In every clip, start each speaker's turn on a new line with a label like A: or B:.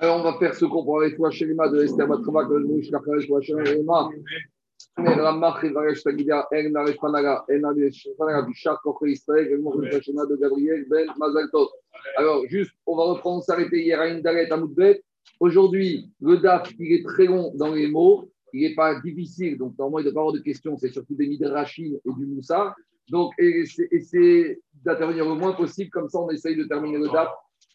A: Alors, on va faire ce qu'on avec toi, Shelima de Esther Matrava, que le Mouch, la Kharesh, Shelima. Mais El Naresh Panaga, El Naresh Panaga du Char, Kokre Israël, El Mouch, de Gabriel, Ben Mazal Tov. Alors, juste, on va reprendre, s'arrêter hier à Indaret, à Moudbet. Aujourd'hui, le DAF, il est très long dans les mots, il n'est pas difficile, donc normalement, il ne doit pas avoir de questions, c'est surtout des Midrashim et du Moussa. Donc, essayez d'intervenir le moins possible, comme ça, on essaye de terminer le DAF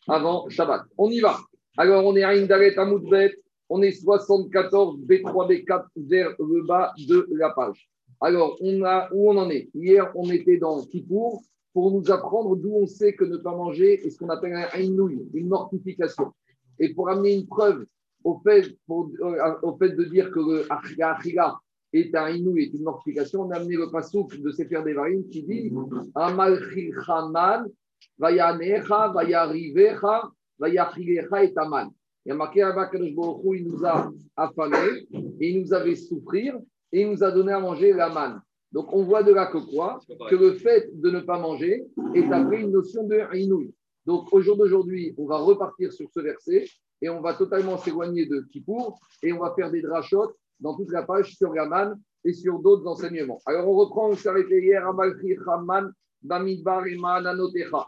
A: avant Shabbat. On y va. Alors, on est à Indaret Amoudbet, on est 74 B3 B4 vers le bas de la page. Alors, on a, où on en est? Hier, on était dans Kippour pour nous apprendre d'où on sait que ne pas manger est ce qu'on appelle un inouï, une mortification. Et pour amener une preuve au fait, euh, de dire que le achila est un inouï, est une mortification, on a amené le pasouk de Sefer Devarim qui dit Amal Chaman, Vayanecha, Vayarivecha, il y a marqué il nous a affamés, il nous avait souffrir, et il nous a donné à manger la manne. Donc on voit de là que quoi Que le fait de ne pas manger est après une notion de inouï. Donc au jour d'aujourd'hui, on va repartir sur ce verset et on va totalement s'éloigner de Kippour et on va faire des drachotes dans toute la page sur la manne et sur d'autres enseignements. Alors on reprend, on s'est arrêté hier à Malchi Haman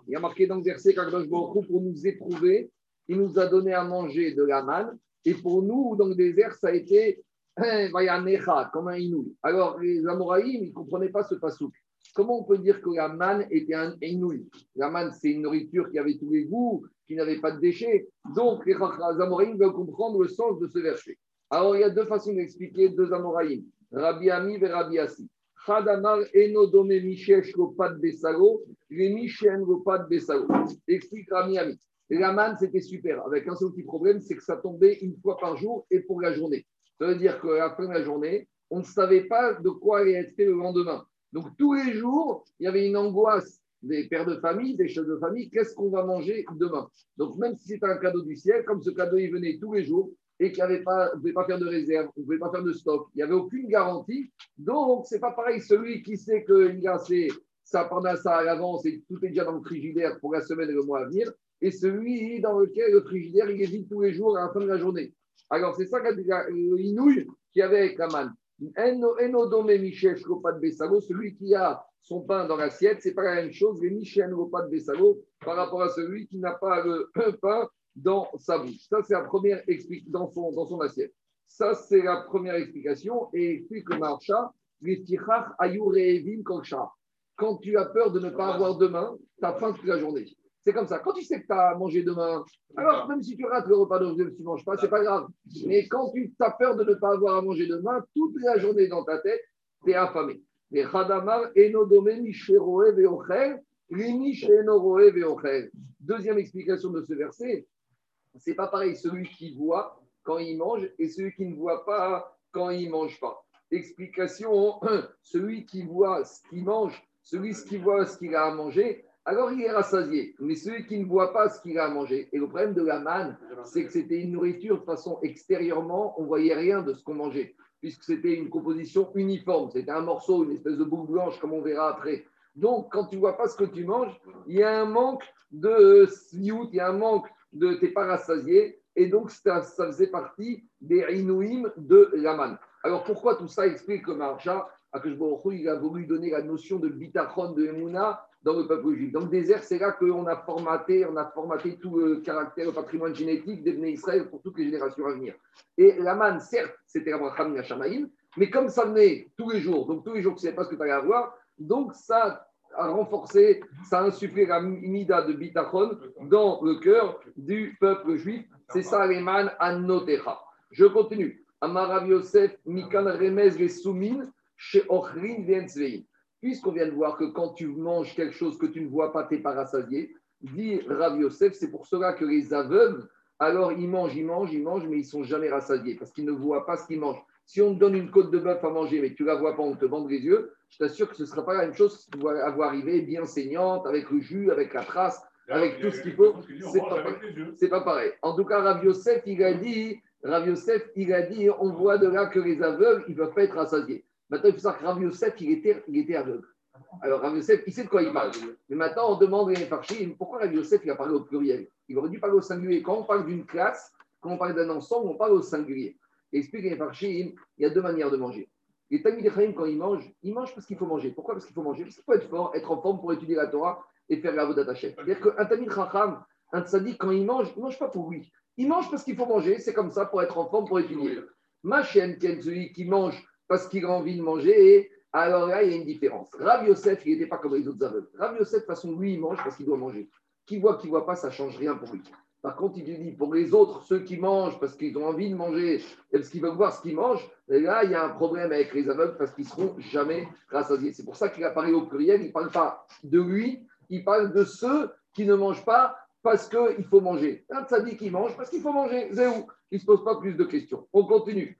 A: il y a marqué dans le verset pour nous éprouver, il nous a donné à manger de la manne. Et pour nous, dans le désert, ça a été comme un inouï. Alors, les Amoraïm, ils ne comprenaient pas ce pasouk. Comment on peut dire que la manne était un inouï La manne, c'est une nourriture qui avait tous les goûts, qui n'avait pas de déchets. Donc, les Amoraïm veulent comprendre le sens de ce verset. Alors, il y a deux façons d'expliquer deux Amoraïm, Rabbi Ami et Rabbi Assi. Khadamar enodome mishesh lopat besalo. Explique Rami Ami. La manne, c'était super. Avec un seul petit problème, c'est que ça tombait une fois par jour et pour la journée. Ça veut dire qu'à la fin de la journée, on ne savait pas de quoi allait être fait le lendemain. Donc tous les jours, il y avait une angoisse des pères de famille, des chefs de famille, qu'est-ce qu'on va manger demain? Donc même si c'était un cadeau du ciel, comme ce cadeau il venait tous les jours, et qu'il pas, ne pouvait pas faire de réserve, on ne pouvait pas faire de stock. Il n'y avait aucune garantie. Donc, ce n'est pas pareil. Celui qui sait qu'il a ses, sa ça à l'avance et tout est déjà dans le frigidaire pour la semaine et le mois à venir, et celui dans lequel le frigidaire, il est vide tous les jours à la fin de la journée. Alors, c'est ça l'inouï qui avait avec la manne. Celui qui a son pain dans l'assiette, ce n'est pas la même chose. Les Michel pas de Bessalo par rapport à celui qui n'a pas le pain dans sa bouche. Ça, c'est la première explication dans son, dans son assiette. Ça, c'est la première explication. Et explique que Marcha, quand tu as peur de ne pas avoir demain, tu as faim toute la journée. C'est comme ça. Quand tu sais que tu as mangé demain, alors même si tu rates le repas de tu ne manges pas, c'est pas grave. Mais quand tu as peur de ne pas avoir à manger demain, toute la journée dans ta tête, tu es affamé. Deuxième explication de ce verset, c'est pas pareil celui qui voit quand il mange et celui qui ne voit pas quand il mange pas. Explication celui qui voit ce qu'il mange, celui qui voit ce qu'il a à manger, alors il est rassasié. Mais celui qui ne voit pas ce qu'il a à manger, et le problème de la manne, c'est que c'était une nourriture de façon extérieurement, on voyait rien de ce qu'on mangeait, puisque c'était une composition uniforme. C'était un morceau, une espèce de boule blanche, comme on verra après. Donc, quand tu vois pas ce que tu manges, il y a un manque de il y a un manque de t'es pas rassasié, et donc ça, faisait partie des inouïm de Laman. Alors pourquoi tout ça explique que Marcha, il a voulu donner la notion de bitachon de Emouna dans le peuple juif? Dans le désert, c'est là qu'on a formaté, on a formaté tout le caractère, le patrimoine génétique des Israël pour toutes les générations à venir. Et Laman, certes, c'était Abraham Shamaïm, mais comme ça venait tous les jours, donc tous les jours, tu ne savais pas ce que tu allais avoir, donc ça a renforcé, ça a insufflé la mida de bitachon dans le cœur du peuple juif. C'est ça, man Anotecha. Je continue. Amarav Yosef, Mikan Remez, les Soumin, chez Ochrin, Puisqu'on vient de voir que quand tu manges quelque chose que tu ne vois pas, tu n'es pas dit Rav Yosef, c'est pour cela que les aveugles, alors ils mangent, ils mangent, ils mangent, mais ils sont jamais rassasiés parce qu'ils ne voient pas ce qu'ils mangent. Si on te donne une côte de bœuf à manger, mais que tu ne la vois pas, on te vend les yeux, je t'assure que ce ne sera pas la même chose que tu vas avoir arrivé bien saignante, avec le jus, avec la trace, avec tout ce qu'il faut. C'est pas, pas pareil. En tout cas, Rav Yosef, il a dit, Rav Yosef, il a dit, on voit de là que les aveugles, ils ne peuvent pas être rassasiés. Maintenant, il faut savoir que Rav Yosef, il était, il était aveugle. Alors, Rav Yosef, il sait de quoi il parle. Mais maintenant, on demande à Farchim, pourquoi Rav Yosef, il a parlé au pluriel? Il aurait dû parler au singulier. Quand on parle d'une classe, Quand on parle d'un ensemble, on parle au singulier. Explique les il y a deux manières de manger. Les Tamid quand ils mangent, ils mangent parce qu'il faut manger. Pourquoi Parce qu'il faut manger? Parce qu'il faut être fort, être en forme pour étudier la Torah et faire la Vodat C'est-à-dire qu'un Tamid Chacham, un tzaddik, quand il mange, il ne mange pas pour lui. Il mange parce qu'il faut manger. C'est comme ça pour être en forme, pour étudier. Ma chienne, celui qui mange parce qu'il a envie de manger, alors là, il y a une différence. Rav Yosef, il n'était pas comme les autres aveugles. Rav Yosef, de toute façon, lui, il mange parce qu'il doit manger. Qui voit, qui voit pas, ça ne change rien pour lui. Par contre, il dit pour les autres, ceux qui mangent parce qu'ils ont envie de manger et parce qu'ils veulent voir ce qu'ils mangent, là, il y a un problème avec les aveugles parce qu'ils ne seront jamais rassasiés. C'est pour ça qu'il apparaît au pluriel. Il ne parle pas de lui, il parle de ceux qui ne mangent pas parce qu'il faut manger. Un dit qu'il mange parce qu'il faut manger. Zéou. Il ne se pose pas plus de questions. On continue.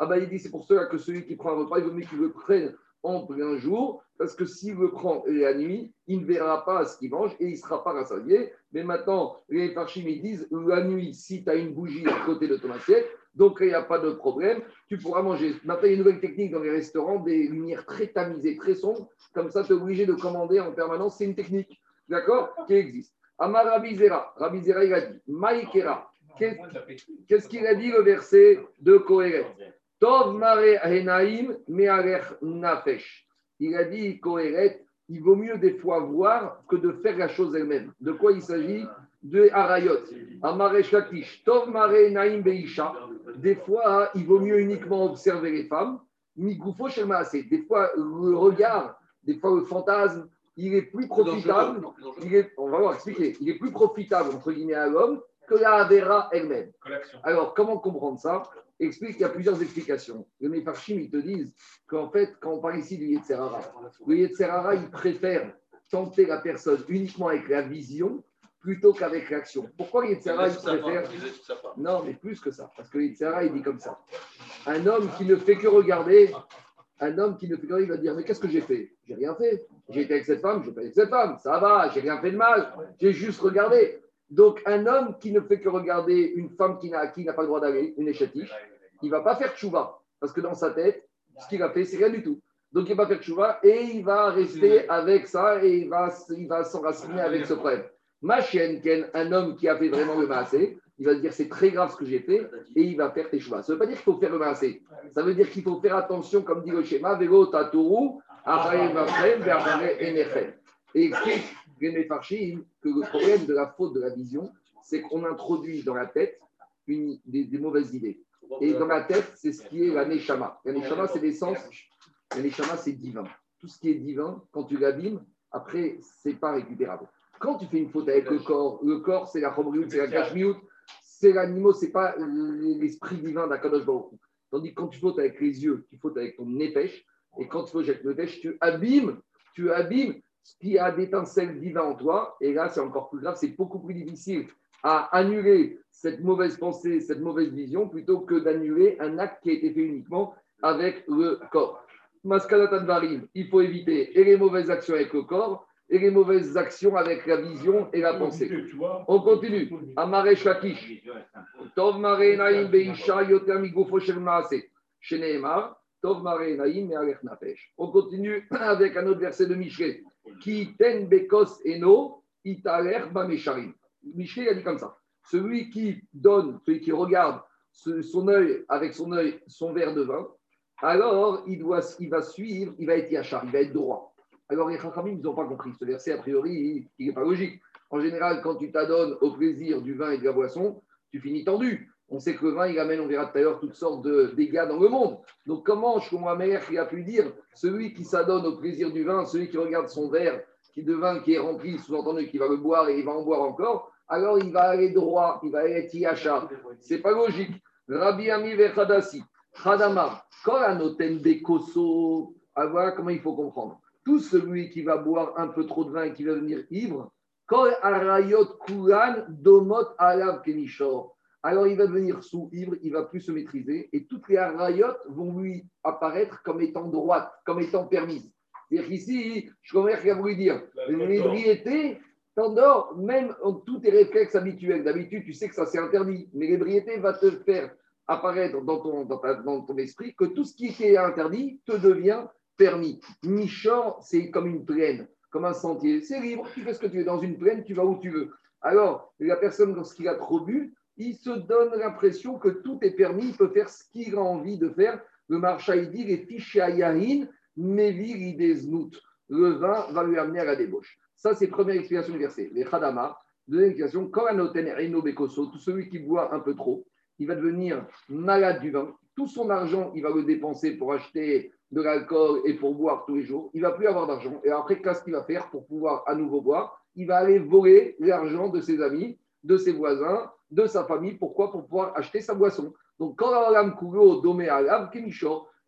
A: Ah bah il dit c'est pour cela que celui qui prend un repas, il veut mieux qu'il le prenne en plein jour, parce que s'il le prend la nuit, il ne verra pas ce qu'il mange et il ne sera pas rassasié. Mais maintenant, les parchim ils disent la nuit, si tu as une bougie à côté de ton assiette, donc il n'y a pas de problème, tu pourras manger. Maintenant, il y a une nouvelle technique dans les restaurants, des lumières très tamisées, très sombres, comme ça, tu es obligé de commander en permanence. C'est une technique, d'accord, qui existe. Amar Rabizera, Rabizera, il a dit Maïkera. Qu'est-ce qu'il a dit le verset de Kohéret? Tov mare henaim nafesh. Il a dit, Kohéret, il vaut mieux des fois voir que de faire la chose elle-même. De quoi il s'agit? De harayot. Amare shakish. Tov mare naim beisha. Des fois, il vaut mieux uniquement observer les femmes. Migoufo Des fois, le regard, des fois, le fantasme, il est plus profitable. Il est, on va voir expliquer. Il est plus profitable, entre guillemets, à l'homme que la Avera elle-même. Alors, comment comprendre ça? Explique qu'il y a plusieurs explications. Les Mefarchim, ils te disent qu'en fait, quand on parle ici du Yetzerara, le Yetzerara, il préfère tenter la personne uniquement avec la vision plutôt qu'avec l'action. Pourquoi le Yetzerara, il préfère Non, mais plus que ça. Parce que le Yetzerara, il dit comme ça. Un homme qui ne fait que regarder, un homme qui ne fait que regarder, il va dire Mais qu'est-ce que j'ai fait? J'ai rien fait. J'ai été avec cette femme, j'ai pas avec cette femme. Ça va, j'ai rien fait de mal. J'ai juste regardé. Donc, un homme qui ne fait que regarder une femme qui n'a pas le droit d'aller, une échatif, il ne va pas faire tchouva. Parce que dans sa tête, ce qu'il a fait, c'est rien du tout. Donc, il va faire tchouva et il va rester avec ça et il va, il va s'enraciner avec ce problème. Ma chienne, un homme qui a fait vraiment le maasé, il va dire c'est très grave ce que j'ai fait et il va faire teshuva. Ça ne veut pas dire qu'il faut faire le maasé. Ça veut dire qu'il faut faire attention, comme dit le schéma, vélo tatourou, et explique que le problème de la faute de la vision, c'est qu'on introduit dans la tête des, mauvaises idées. Et dans la tête, c'est ce qui est la neshama. La neshama, c'est l'essence. La neshama, c'est divin. Tout ce qui est divin, quand tu l'abîmes, après, c'est pas récupérable. Quand tu fais une faute avec le corps, le corps, c'est la chobriout, c'est la kashmiout, c'est l'animal, c'est pas l'esprit divin d'Akadosh Baruch. Tandis que quand tu fautes avec les yeux, tu fautes avec ton nefesh, et quand tu fautes avec le nefesh, tu abîmes, tu abîmes qui a d'étincelles divines en toi, et là c'est encore plus grave, c'est beaucoup plus difficile à annuler cette mauvaise pensée, cette mauvaise vision, plutôt que d'annuler un acte qui a été fait uniquement avec le corps. il faut éviter et les mauvaises actions avec le corps et les mauvaises actions avec la vision et la pensée. On continue. Amare Shakish. Tov Mare Naim Beisha Yoter Migofo Shel Maase. Tov Mare Naim Nafesh. On continue avec un autre verset de Michelet qui ten bekos eno italer bamesharim. Michel a dit comme ça. Celui qui donne, celui qui regarde son œil avec son œil son verre de vin, alors il, doit, il va suivre, il va être yachar, il va être droit. Alors les Chachamim, ils n'ont pas compris. Ce verset, a priori, il n'est pas logique. En général, quand tu t'adonnes au plaisir du vin et de la boisson, tu finis tendu. On sait que le vin, il amène, on verra tout à l'heure, toutes sortes de dégâts dans le monde. Donc, comment ma mère qui a pu dire celui qui s'adonne au plaisir du vin, celui qui regarde son verre qui de vin qui est rempli, sous-entendu qu'il va le boire et il va en boire encore, alors il va aller droit, il va aller tiacha. C'est pas logique. Rabbi Ami Vechadasi, Khadamar, Koranoten Bekoso. Ah, voilà comment il faut comprendre. Tout celui qui va boire un peu trop de vin et qui va devenir ivre, Kol Arayot Kulan Domot Alav Kenishor alors il va devenir sous ivre, il va plus se maîtriser, et toutes les rayotes vont lui apparaître comme étant droites, comme étant permises. C'est-à-dire qu'ici, je comprends qu'il a voulu dire. L'ébriété, t'endors, même en tous tes réflexes habituels. D'habitude, tu sais que ça c'est interdit, mais l'ébriété va te faire apparaître dans ton, dans, ton esprit que tout ce qui était interdit te devient permis. Michor, c'est comme une plaine. comme un sentier. C'est libre, tu fais ce que tu veux. Dans une plaine, tu vas où tu veux. Alors, la personne, lorsqu'il a trop bu, il se donne l'impression que tout est permis, il peut faire ce qu'il a envie de faire. Le marcha, il dit les fichiers à Yahin, Le vin va lui amener à la débauche. Ça, c'est première explication du verset. Les Khadama, deuxième explication, Bekoso, tout celui qui boit un peu trop, il va devenir malade du vin. Tout son argent, il va le dépenser pour acheter de l'alcool et pour boire tous les jours. Il va plus avoir d'argent. Et après, qu'est-ce qu'il va faire pour pouvoir à nouveau boire? Il va aller voler l'argent de ses amis, de ses voisins, de sa famille. Pourquoi? Pour pouvoir acheter sa boisson. Donc, quand l'âme coulot domé à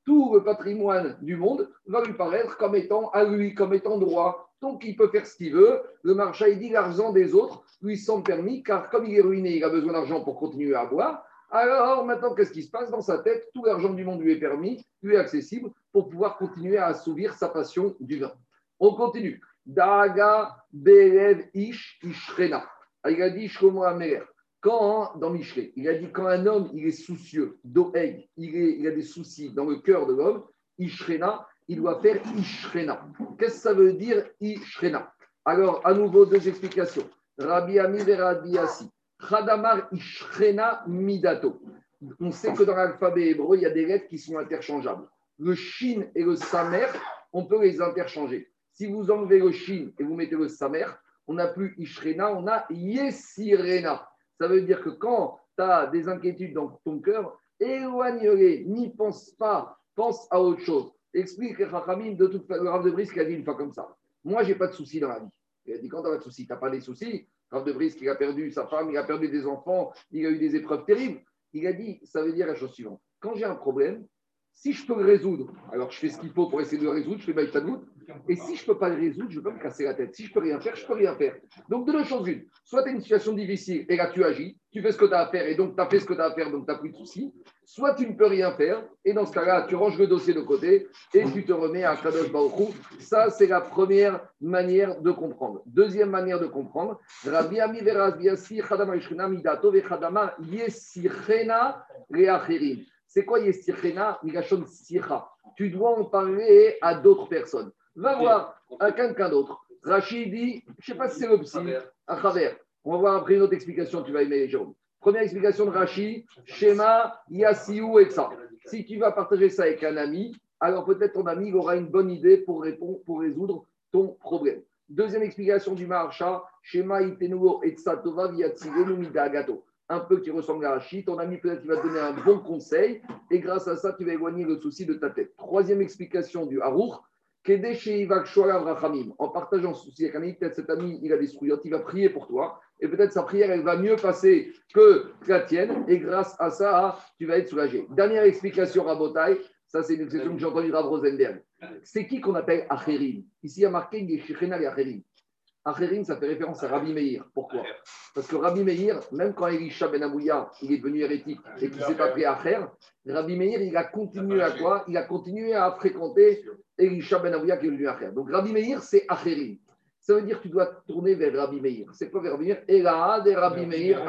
A: tout le patrimoine du monde va lui paraître comme étant à lui, comme étant droit. Donc, il peut faire ce qu'il veut. Le marché, il dit l'argent des autres lui sont permis, car comme il est ruiné, il a besoin d'argent pour continuer à boire. Alors, maintenant, qu'est-ce qui se passe? Dans sa tête Tout l'argent du monde lui est permis, lui est accessible pour pouvoir continuer à assouvir sa passion du vin. On continue. Daga Belev Ish Ishrena. Il a. Quand, dans Michelet, il a dit quand un homme il est soucieux, d'oeil, il, a des soucis dans le cœur de l'homme, Ishrena, il doit faire Ishrena. Qu'est-ce que ça veut dire Ishrena? Alors, à nouveau, deux explications. Rabbi Ami et Rabbi Assi. Ishrena Midato. On sait que dans l'alphabet hébreu, il y a des lettres qui sont interchangeables. Le shin et le samer, on peut les interchanger. Si vous enlevez le shin et vous mettez le samer, on n'a plus Ishrena, on a Yesirena. Ça veut dire que quand tu as des inquiétudes dans ton cœur, éloigne-les, n'y pense pas, pense à autre chose. Explique Rachamim de toute façon, Rav de Brice qui a dit une fois comme ça. Moi, j'ai pas de soucis dans la vie. Il a dit quand tu pas de soucis, tu pas des soucis. Rav de Brice qui a perdu sa femme, il a perdu des enfants, il a eu des épreuves terribles. Il a dit, ça veut dire la chose suivante. Quand j'ai un problème, si je peux le résoudre, alors je fais ce qu'il faut pour essayer de le résoudre, je fais Baïtanout. Et si je ne peux pas le résoudre, je ne peux pas me casser la tête. Si je ne peux rien faire, je ne peux rien faire. Donc, de deux choses une. Soit tu as une situation difficile et là tu agis, tu fais ce que tu as à faire et donc tu as fait ce que tu as à faire, donc tu n'as plus de soucis. Soit tu ne peux rien faire et dans ce cas-là, tu ranges le dossier de côté et tu te remets à Kadosh Baruch Ça, c'est la première manière de comprendre. Deuxième manière de comprendre, Rabbi Ami c'est quoi Migashon Sircha Tu dois en parler à d'autres personnes. Va voir à quelqu'un d'autre. Rachid dit, je ne sais pas si c'est le psy, à travers. On va voir après une autre explication, tu vas aimer, Jérôme. Première explication de Rachid, schéma, Yassiou et ça. Si tu vas partager ça avec un ami, alors peut-être ton ami aura une bonne idée pour, répondre, pour résoudre ton problème. Deuxième explication du Maharsha, schéma Itenuo et Tsatova via Gato un peu qui ressemble à Rachid, ton ami peut-être va te donner un bon conseil et grâce à ça, tu vas éloigner le souci de ta tête. Troisième explication du Harour, en partageant ce souci avec un ami, peut-être cet ami, il a des souillottes, il va prier pour toi et peut-être sa prière, elle va mieux passer que la tienne et grâce à ça, tu vas être soulagé. Dernière explication, Rabotai, ça c'est une expression que j'ai entendue Rav Rosenberg. C'est qui qu'on appelle Acherim? Ici, il y a marqué Yeshichenal et Acherim. Acherim, ça fait référence à Rabbi Meir. Pourquoi Parce que Rabbi Meir, même quand Elisha Ben Abouya, il est devenu hérétique et qu'il s'est appelé Acher, Rabbi Meir, il a continué à quoi Il a continué à fréquenter Elisha Ben Abouya qui est devenu Acher. Donc Rabbi Meir, c'est Acherim. Ça veut dire que tu dois tourner vers Rabbi Meir. C'est quoi vers Rabbi Meir Ela de Rabbi Meir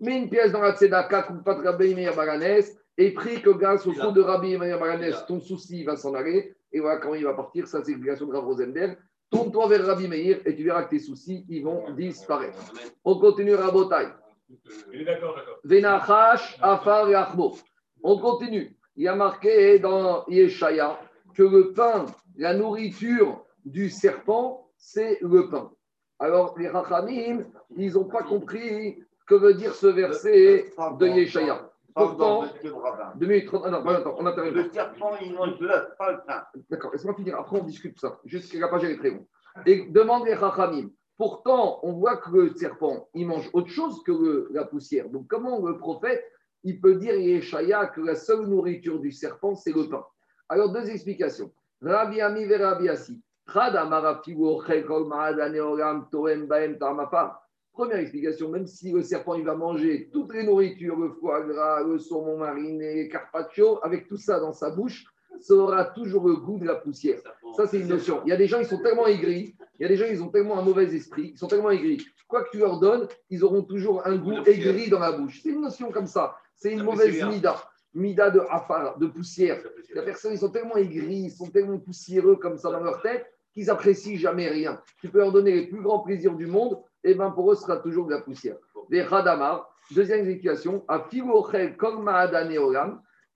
A: Mets une pièce dans la tzedaka, coupe pas de Rabbi Meir Baranès et prie que grâce au fond de Rabbi Meir Baranès, ton souci va s'en aller. Et voilà quand il va partir, ça c'est l'explication de Rav Rosenberg. Tourne-toi vers Rabbi Meir et tu verras que tes soucis, ils vont disparaître. On continue Rabotai. Venachash, Afar et. On continue. Il y a marqué dans Yeshaya que le pain, la nourriture du serpent, c'est le pain. Alors, les Rachamim, ils n'ont pas compris que veut dire ce verset de Yeshaya. Pourtant, deux minutes, ah non, on intervient. Le serpent, il mange l'œuf, pas le pain. D'accord, laisse-moi finir. Après, on discute ça. Juste que la page est très bon. Et demande les Chachamim. Pourtant, on voit que le serpent, il mange autre chose que la poussière. Donc, comment le prophète, il peut dire, Yeshaya, que la seule nourriture du serpent, c'est le pain? Alors, deux explications. Rabbi Ami ve Rabbi Asi. Première explication, même si le serpent il va manger toutes les nourritures, le foie gras, le saumon mariné, le carpaccio, avec tout ça dans sa bouche, ça aura toujours le goût de la poussière. Ça, c'est une notion. Il y a des gens, ils sont tellement aigris, il y a des gens, ils ont tellement un mauvais esprit, ils sont tellement aigris. Quoi que tu leur donnes, ils auront toujours un goût aigri dans la bouche. C'est une notion comme ça. C'est une mauvaise mida. Mida de afar, de poussière. La personne, ils sont tellement aigris, ils sont tellement poussiéreux comme ça dans leur tête qu'ils apprécient jamais rien. Tu peux leur donner les plus grands plaisirs du monde, et bien pour eux, ce sera toujours de la poussière. Les Khadamar, deuxième explication, à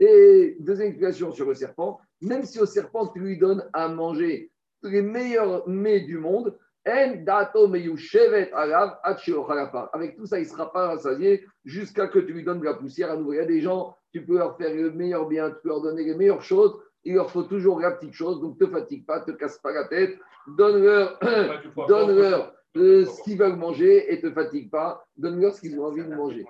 A: et deuxième explication sur le serpent, même si au serpent tu lui donnes à manger les meilleurs mets du monde, avec tout ça, il ne sera pas rassasié jusqu'à que tu lui donnes de la poussière à nouveau. Il y a des gens, tu peux leur faire le meilleur bien, tu peux leur donner les meilleures choses, il leur faut toujours la petite chose, donc ne te fatigue pas, ne te casse pas la tête, donne-leur donne euh, ce qu'ils veulent manger et te fatigue pas, donne-leur ce qu'ils ont envie de manger.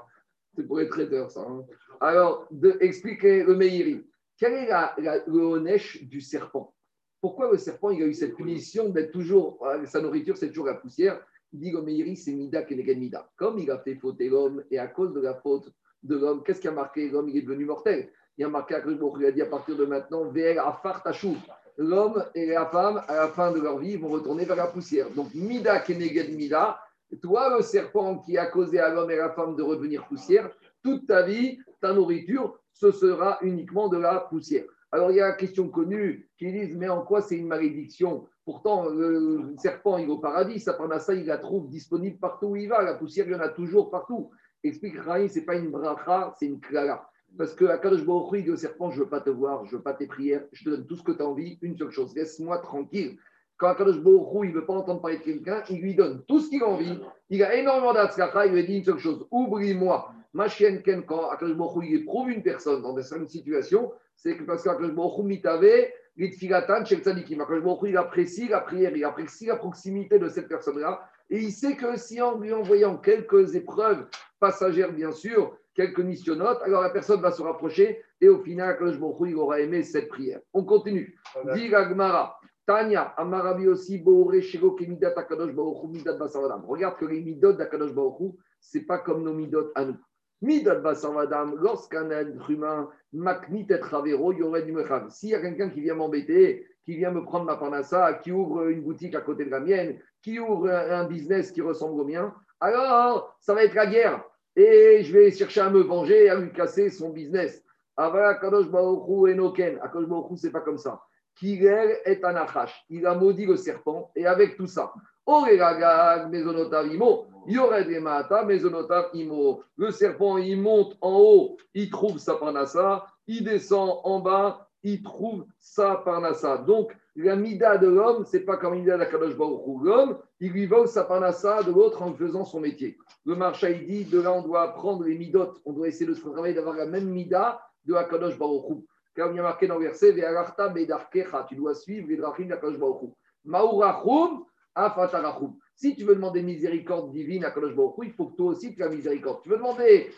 A: C'est pour les traiteurs, ça. Hein. Alors, de, expliquer le Meiri. Quel est la, le honèche du serpent? Pourquoi le serpent il a eu cette punition d'être toujours, euh, sa nourriture, c'est toujours la poussière? Il dit le Meiri, c'est Mida Kenegen Mida. Comme il a fait fauter l'homme, et à cause de la faute de l'homme, qu'est-ce qui a marqué? L'homme, il est devenu mortel. Il a marqué à il a dit à partir de maintenant, VL Afar Tachou. L'homme et la femme, à la fin de leur vie, vont retourner vers la poussière. Donc, Mida Kenegen Mida, toi, le serpent qui a causé à l'homme et à la femme de revenir poussière, toute ta vie, ta nourriture, ce sera uniquement de la poussière. Alors il y a la question connue qui disent mais en quoi c'est une malédiction? Pourtant, le serpent, il est au paradis, ça ça, il la trouve disponible partout où il va. La poussière, il y en a toujours partout. Explique Rahim, ce n'est pas une bracha, c'est une klala. Parce que à Kadosh Baruch dit au serpent, je ne veux pas te voir, je ne veux pas tes prières, je te donne tout ce que tu as envie, une seule chose, laisse-moi tranquille. Quand Akadosh Baruch il ne veut pas entendre parler de quelqu'un, il lui donne tout ce qu'il a envie. Il a énormément d'atzkacha, il lui dit une seule chose oublie-moi. Ma chienne, quand Akadosh Baruch il éprouve une personne dans certaines situations, c'est que parce qu'Akadosh Baruch mitave, il apprécie la prière, il apprécie la proximité de cette personne-là. Et il sait que si en lui envoyant quelques épreuves passagères, bien sûr, quelques missionnotes, alors la personne va se rapprocher et au final, Akadosh Baruch il aura aimé cette prière. On continue. Dit. Tanya, Amarabi aussi, Boore, Shego, Kemidat, Akadosh Baruchu, Midat Basavadam. Regarde que les midot d'Akadosh Baruchu, ce n'est pas comme nos midot à nous. Midat Basavadam, lorsqu'un être humain, Maknit et Ravero, il y aurait du Mecham. S'il y a quelqu'un qui vient m'embêter, qui vient me prendre ma panassa, qui ouvre une boutique à côté de la mienne, qui ouvre un business qui ressemble au mien, alors ça va être la guerre. Et je vais chercher à me venger, à lui casser son business. Avala Kadosh Baruchu Enoken. Akadosh Baruchu, c'est pas comme ça. Kirel est anachash. Il a maudit le serpent. Et avec tout ça, le serpent, il monte en haut, il trouve sa parnassa, il descend en bas, il trouve sa parnassa. Donc, la mida de l'homme, c'est pas comme mida de la Kadosh L'homme, il lui vole sa parnassa de l'autre en faisant son métier. Le marcha, il dit, de là, on doit prendre les midotes, on doit essayer de se travailler d'avoir la même mida de la Kadosh Baruch car il y a marqué dans le verset, tu dois suivre les drachim d'Akadosh Baruch Maurachum, afatarachum. Si tu veux demander miséricorde divine à Kadosh Baruch il faut que toi aussi tu aies miséricorde. Tu veux demander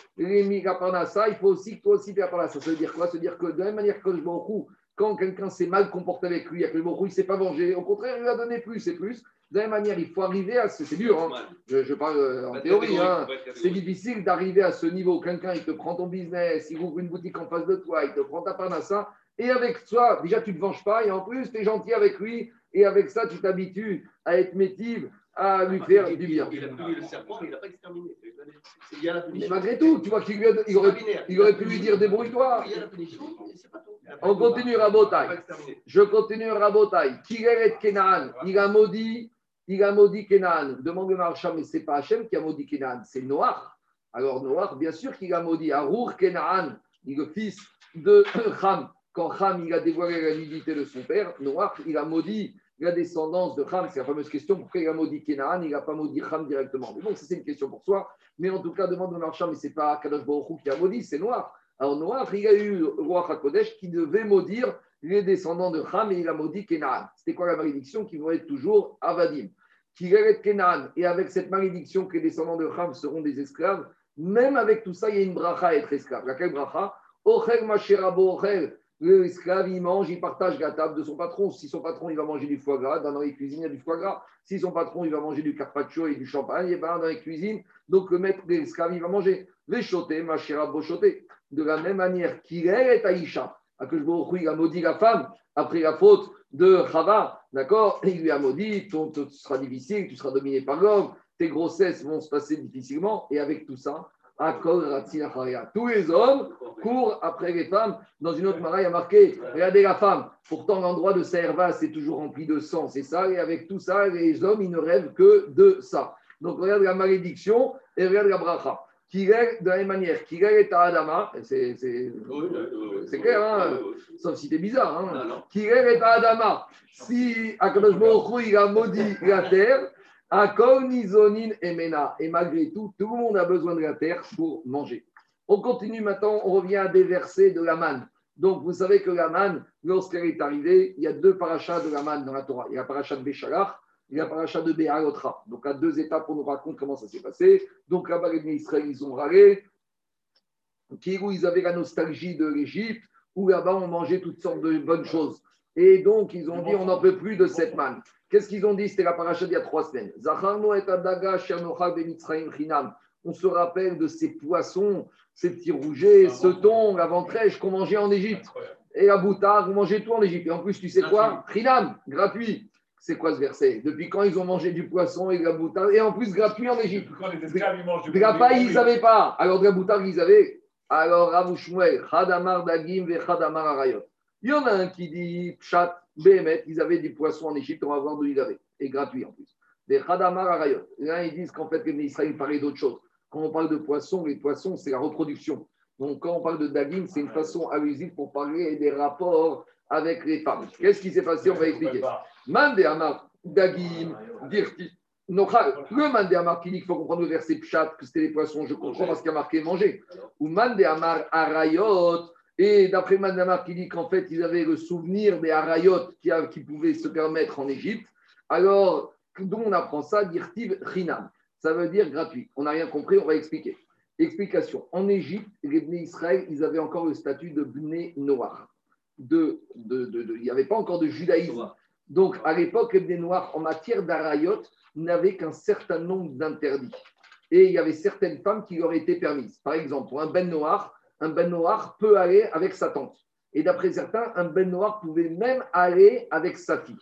A: ça, il faut aussi que toi aussi tu aies ça. Ça veut dire quoi? Ça veut dire que de la même manière que Kadosh Baruch quand quelqu'un s'est mal comporté avec lui, Akadosh Baruch il ne s'est pas vengé, au contraire, il lui a donné plus et plus. De la même manière, il faut arriver à ce. C'est dur, hein. je, parle euh, en théorie. Hein. C'est difficile d'arriver à ce niveau. Quelqu'un, il te prend ton business, il ouvre une boutique en face de toi, il te prend ta ça. Et avec toi, déjà, tu ne te venges pas. Et en plus, tu es gentil avec lui. Et avec ça, tu t'habitues à être métive, à lui faire du bien.
B: Il a puni le serpent, mais il n'a pas exterminé.
A: Mais malgré tout, tu vois qu'il il aurait, il aurait pu lui dire débrouille-toi. On continue Rabotai. Je continue Rabotai. et Kenan, il a maudit il a maudit Kenan. Demande le marchand, mais ce n'est pas Hachem qui a maudit Kenan, c'est Noach. Alors Noach, bien sûr qu'il a maudit Arour Kenan, le fils de Ham. Quand Ham il a dévoilé la nudité de son père, Noach, il a maudit la descendance de Ham. C'est la fameuse question pourquoi il a maudit Kenan, il n'a pas maudit Ham directement. Mais bon, ça c'est une question pour soi. Mais en tout cas, demande le marchand, mais ce n'est pas Kadosh Baruch qui a maudit, c'est Noach. Alors Noach, il a eu roi Hakodesh qui devait maudire les descendants de Ham et il a maudit Kenan. C'était quoi la malédiction qui vont être toujours Avadim? Kenan, et avec cette malédiction que les descendants de Ham seront des esclaves, même avec tout ça, il y a une bracha à être esclave. Laquelle bracha? Ochel Macherabo Ochel. L'esclave, il mange, il partage la table de son patron. Si son patron, il va manger du foie gras, dans les cuisines, il y a du foie gras. Si son patron, il va manger du carpaccio et du champagne, et ben dans les cuisines, donc le maître des esclaves, il va manger. Les chotés, Macherabo choté. De la même manière est Aïcha, à que je il a maudit la femme après la faute de Chava, d'accord Il lui a maudit, ton, sera difficile, tu seras dominé par l'homme, tes grossesses vont se passer difficilement, et avec tout ça. Tous les hommes courent après les femmes. Dans une autre mara, il y a marqué Regardez la femme. Pourtant, l'endroit de Serva, c'est toujours rempli de sang. C'est ça. Et avec tout ça, les hommes, ils ne rêvent que de ça. Donc, regarde la malédiction et regarde la bracha. De la même manière, Kirel est à Adama, c'est clair, hein, sauf si t'es bizarre. Hein. Est à Adama. Si Akadosh Baruch il a maudit la terre, Akol Nizonin et Mena. Et malgré tout, tout le monde a besoin de la terre pour manger. On continue maintenant, on revient à des versets de la manne. Donc, vous savez que la manne, lorsqu'elle est arrivée, il y a deux parachas de la manne dans la Torah. Il y a la paracha de Béchalach et la paracha de Béalotra. Donc, à deux étapes, on nous raconte comment ça s'est passé. Donc, là-bas, les Israël, ils ont râlé. Kirou, ils avaient la nostalgie de l'Égypte, où là-bas, on mangeait toutes sortes de bonnes choses. Et donc, ils ont dit, on n'en peut plus de cette manne. Qu'est-ce qu'ils ont dit? C'était la paracha d'il y a trois semaines. Chinam. On se rappelle de ces poissons, ces petits rougets, ce thon, la ventrèche qu'on mangeait en Égypte. Et la boutade, on mangeait tout en Égypte. Et en plus, tu sais quoi? Chinam, gratuit. C'est quoi ce verset Depuis quand ils ont mangé du poisson et de la boutade Et en plus, gratuit en Égypte.
C: Quand les esclaves, ils mangent du
A: De la paille, ils n'avaient pas. Alors, de la boutade, ils avaient. Alors, Rav Shmuel, Chadamar Dagim ve Chadamar Arayot. Il y en a un qui dit, Pshat, Behemet, ils avaient du poisson en Égypte, on va voir d'où ils avaient. Et gratuit en plus. Des Chadamar Arayot. Là, ils disent qu'en fait, les Israël parlaient d'autre chose. Quand on parle de poisson, les poissons, c'est la reproduction. Donc, quand on parle de Dagim, c'est une façon allusive pour parler des rapports avec les femmes. Qu'est-ce qui s'est passé? On va expliquer. Amar, Dagim, Dirti. Le Mande Amar qui dit qu'il faut comprendre le verset Pshat, que c'était les poissons, je comprends parce qu'il a marqué manger. Ou Amar Arayot. Et d'après Mande Amar qui dit qu'en fait, ils avaient le souvenir des Arayot qui, qui pouvaient se permettre en Égypte. Alors, d'où on apprend ça Dirtiv Chinam. Ça veut dire gratuit. On n'a rien compris, on va expliquer. Explication. En Égypte, les Bnei Israël, ils avaient encore le statut de Bnei Noir. De, de- de- il n'y avait pas encore de judaïsme. Donc, à l'époque, les Noirs, en matière d'arayot, n'avaient qu'un certain nombre d'interdits. Et il y avait certaines femmes qui leur étaient permises. Par exemple, pour un ben noir, un ben noir peut aller avec sa tante. Et d'après certains, un ben noir pouvait même aller avec sa fille.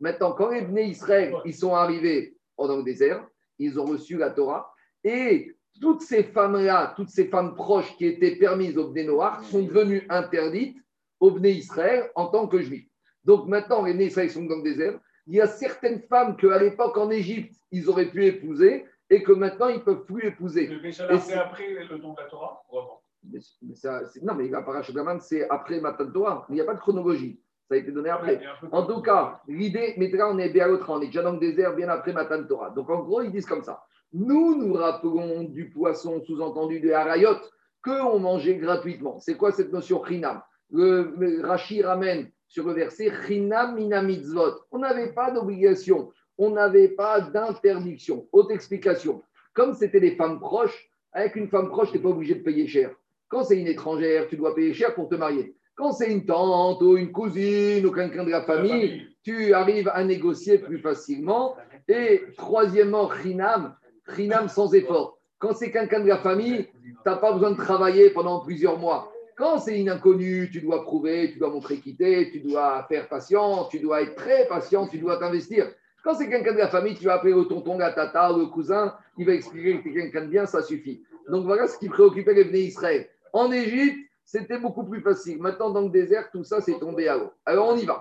A: Maintenant, quand les Bnei Israël, ils sont arrivés dans le désert, ils ont reçu la Torah, et toutes ces femmes-là, toutes ces femmes proches qui étaient permises aux Bnei Noirs, sont devenues interdites aux Bnei Israël en tant que juifs. Donc maintenant, les Bnei Israël sont dans le désert. Il y a certaines femmes qu'à l'époque en Égypte, ils auraient pu épouser et que maintenant, ils ne peuvent plus épouser.
C: Le
A: c'est-
C: après le don de la Torah ou avant?
A: Mais- mais ça, c'est- non, mais la manne, c'est après Matan Torah. Il n'y a pas de chronologie. Ça a été donné après. En tout cas, l'idée, mais là, on est bien l'autre, on est déjà dans le désert, bien après Matan Torah. Donc, en gros, ils disent comme ça. Nous, nous rappelons du poisson, sous-entendu de Harayot, qu'on mangeait gratuitement. C'est quoi cette notion Chinam? Le, le Rashi ramène sur le verset Chinam mina mitzvot. On n'avait pas d'obligation, on n'avait pas d'interdiction. Haute explication. Comme c'était des femmes proches, avec une femme proche, tu n'es pas obligé de payer cher. Quand c'est une étrangère, tu dois payer cher pour te marier. Quand c'est une tante ou une cousine ou quelqu'un de la
C: La
A: famille, tu arrives à négocier plus facilement. Et troisièmement, Rinam, Rinam sans effort. Quand c'est quelqu'un de la famille, tu n'as pas besoin de travailler pendant plusieurs mois. Quand c'est une inconnue, tu dois prouver, tu dois montrer équité, tu dois faire patient, tu dois être très patient, tu dois t'investir. Quand c'est quelqu'un de la famille, tu vas appeler le tonton, la tata, le cousin, il va expliquer que tu es quelqu'un de bien, ça suffit. Donc voilà ce qui préoccupait les Israël. En Égypte, c'était beaucoup plus facile. Maintenant, dans le désert, tout ça, c'est tombé à l'eau. Alors on y va.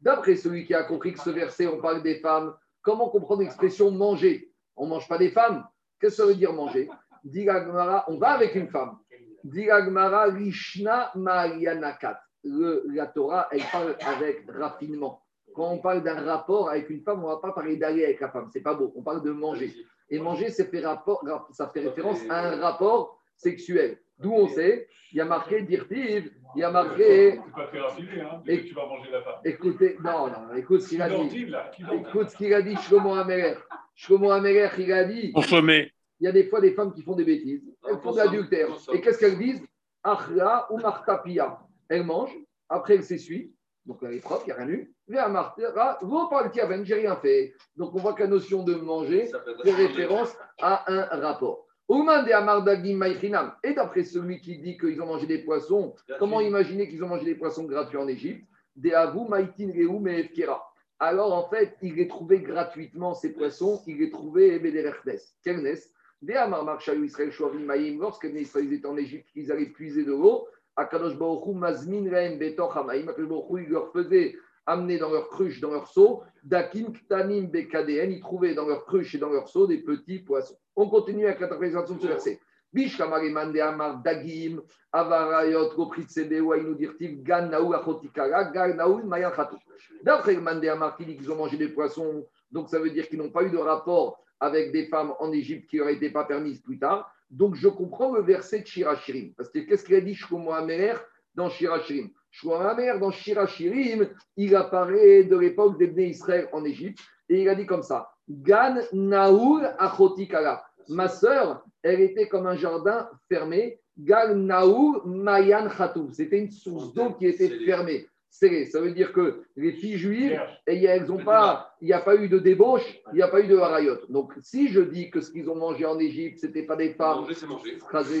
A: D'après celui qui a compris que ce verset, on parle des femmes, comment comprendre l'expression manger? On ne mange pas des femmes? Qu'est-ce que ça veut dire manger? Diragmara, on va avec une femme. Diragmara, Rishna Marianakat. Le- La Torah, elle parle avec raffinement. Quand on parle d'un rapport avec une femme, on ne va pas parler d'aller avec la femme. C'est pas beau. On parle de manger. Et manger, ça fait, rapport, ça fait référence à un rapport sexuel. D'où on sait, il y a marqué dirtiv, il y a marqué.
C: C'est pas très raffiné, hein. Tu vas manger la femme.
A: Écoutez, non, non, écoute ce qu'il a dit. Écoute ce qu'il a dit, Shlomo Ameler. Shlomo Ameler, il a dit
D: Consommé.
A: Il y a des fois des femmes qui font des bêtises, elles font de l'adultère. Et qu'est-ce qu'elles disent? Achla ou Martapia. Elles mangent, après elles s'essuient, donc elle est propre, il n'y a rien eu. J'ai rien fait. Donc on voit que la notion de manger fait référence à un rapport. Et d'après celui qui dit qu'ils ont mangé des poissons, comment imaginer qu'ils ont mangé des poissons gratuits en Égypte? Alors en fait, il les trouvait gratuitement, ces poissons, il les trouvait. Quel lorsque les Israéliens étaient en Égypte, qu'ils allaient puiser de l'eau, Akadosh Baruch Hu Mazmin Rehem Betoch Hamaïm, Akadosh Baruch Hu, il leur faisait amener dans leur cruche, dans leur seau, Dakim Ktanim Bekadeen, ils trouvaient dans leur cruche et dans leur seau des petits poissons. On continue avec l'interprétation de ce verset. Bish Kamariman de Amar Dagim, Avarayot, Goprit Sebewa, Inudirtiv, Gan Naou Achotikara, Gan Naou Mayan Khatou. D'après le Mandé Amar qu'ils ont mangé des poissons, donc ça veut dire qu'ils n'ont pas eu de rapport avec des femmes en Égypte qui n'auraient été pas permises plus tard. Donc je comprends le verset de Shirachirim. Parce que qu'est-ce qu'il a dit Shlomo Amer dans Shirachirim Shlomo Amer dans Shirachirim, il apparaît de l'époque des Bnei Israël en Égypte et il a dit comme ça Gan Naoul Achotikala. Ma sœur, elle était comme un jardin fermé. Gan Naoul Mayan Khatou. C'était une source d'eau qui était fermée serré. Ça veut dire que les filles juives, et elles ont pas, il n'y a pas eu de débauche, il n'y a pas eu de harayot. Donc, si je dis que ce qu'ils ont mangé en Égypte, ce n'était pas des femmes,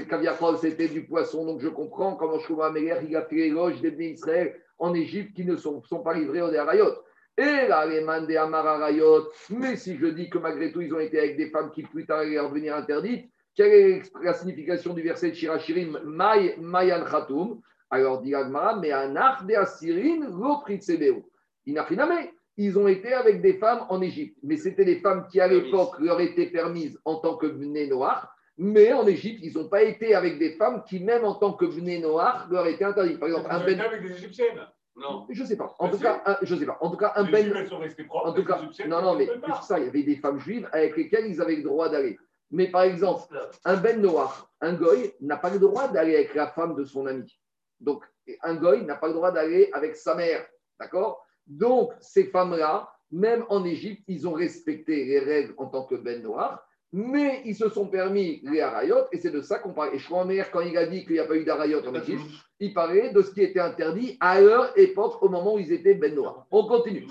A: caviar c'était du poisson, donc je comprends comment Shlomo Améler, il a fait l'éloge des Israël en Égypte qui ne sont, sont pas livrés aux harayot. Et là, les mandés Amar harayot. Mais si je dis que malgré tout, ils ont été avec des femmes qui plus tard allaient revenir interdites, quelle est la signification du verset de Shirachirim Mayan Khatoum alors, dit Agmara, mais un art de Assyrin, Ils ont été avec des femmes en Égypte, mais c'était des femmes qui à l'époque leur étaient permises en tant que Bné Noir, mais en Égypte, ils n'ont pas été avec des femmes qui, même en tant que Bné Noir, leur étaient interdites. Par exemple,
C: un ben. avec des Égyptiennes
A: non. Je sais pas. En tout cas, un, je sais pas. En tout cas, un ben. En tout cas, non, non, mais ça, il y avait des femmes juives avec lesquelles ils avaient le droit d'aller. Mais par exemple, un ben noir, un goy, n'a pas le droit d'aller avec la femme de son ami. Donc, un goy n'a pas le droit d'aller avec sa mère. D'accord? Donc, ces femmes-là, même en Égypte, ils ont respecté les règles en tant que ben noir, mais ils se sont permis les harayot, et c'est de ça qu'on parle. Et mère quand il a dit qu'il n'y a pas eu d'harayot en Égypte, il parlait de ce qui était interdit à leur époque, au moment où ils étaient ben noirs. On continue.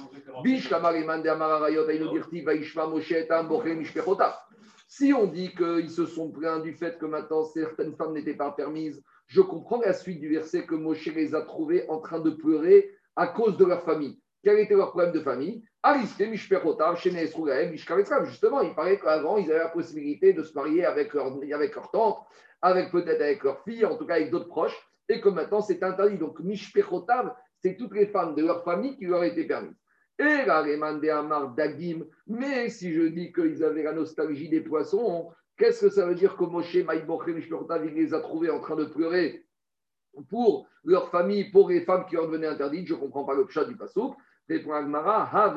A: Si on dit qu'ils se sont plaints du fait que maintenant certaines femmes n'étaient pas permises, je comprends la suite du verset que Moshe les a trouvés en train de pleurer à cause de leur famille. Quel était leur problème de famille? Justement, il paraît qu'avant, ils avaient la possibilité de se marier avec leur, tante, avec peut-être avec leur fille, en tout cas avec d'autres proches, et que maintenant c'est interdit. Donc, Mishpechotav, c'est toutes les femmes de leur famille qui leur étaient permises. Et la Amar Dagim, mais si je dis qu'ils avaient la nostalgie des poissons, Qu'est-ce que ça veut dire que Moshe, il les a trouvés en train de pleurer pour leur famille, pour les femmes qui en devenaient interdites? Je ne comprends pas le chat du Passouk. Agmara.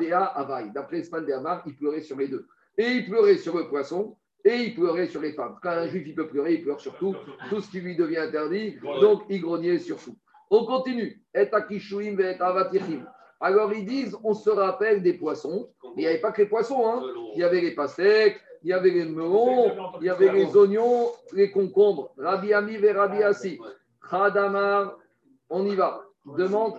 A: D'après Sman de Amar, il pleurait sur les deux. Et il pleurait sur le poisson, et il pleurait sur les femmes. Quand un juif il peut pleurer, il pleure sur tout, tout ce qui lui devient interdit, donc il grognait sur tout. On continue. Alors ils disent, on se rappelle des poissons, mais il n'y avait pas que les poissons, hein. il y avait les pastèques, il y avait les melons, il y avait les oignons, les concombres. Rabbi Ami et Rabbi Assi. Khadamar, on y va. Demande,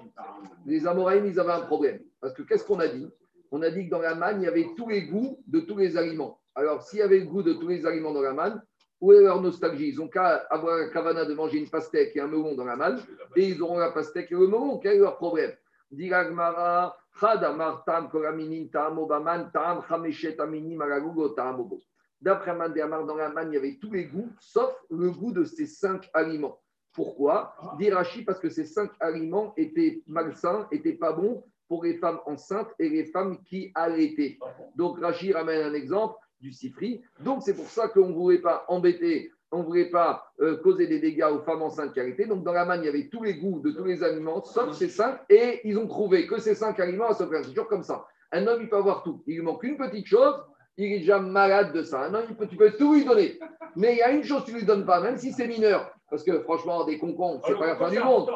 A: les Amoraïm, ils avaient un problème. Parce que qu'est-ce qu'on a dit? On a dit que dans la manne, il y avait tous les goûts de tous les aliments. Alors, s'il y avait le goût de tous les aliments dans la manne, où est leur nostalgie? Ils ont qu'à avoir un kavana de manger une pastèque et un melon dans la manne, et ils auront la pastèque et le melon. Quel est leur problème? Diragmara, D'après Mandéamar, dans la manne, il y avait tous les goûts, sauf le goût de ces cinq aliments. Pourquoi? Dit parce que ces cinq aliments étaient malsains, n'étaient pas bons pour les femmes enceintes et les femmes qui allaitaient. Donc Rachi ramène un exemple du sifri. Donc c'est pour ça qu'on ne voulait pas embêter on ne voulait pas euh, causer des dégâts aux femmes enceintes qui allaitaient. Donc, dans la manne, il y avait tous les goûts de tous les aliments, sauf ces cinq, et ils ont trouvé que ces cinq aliments à faire. C'est toujours comme ça. Un homme, il peut avoir tout. Il lui manque une petite chose, il est déjà malade de ça. Un homme, il peut, tu peux tout lui donner. Mais il y a une chose que tu ne lui donnes pas, même si c'est mineur. Parce que franchement, des concombres, c'est pas la fin du monde.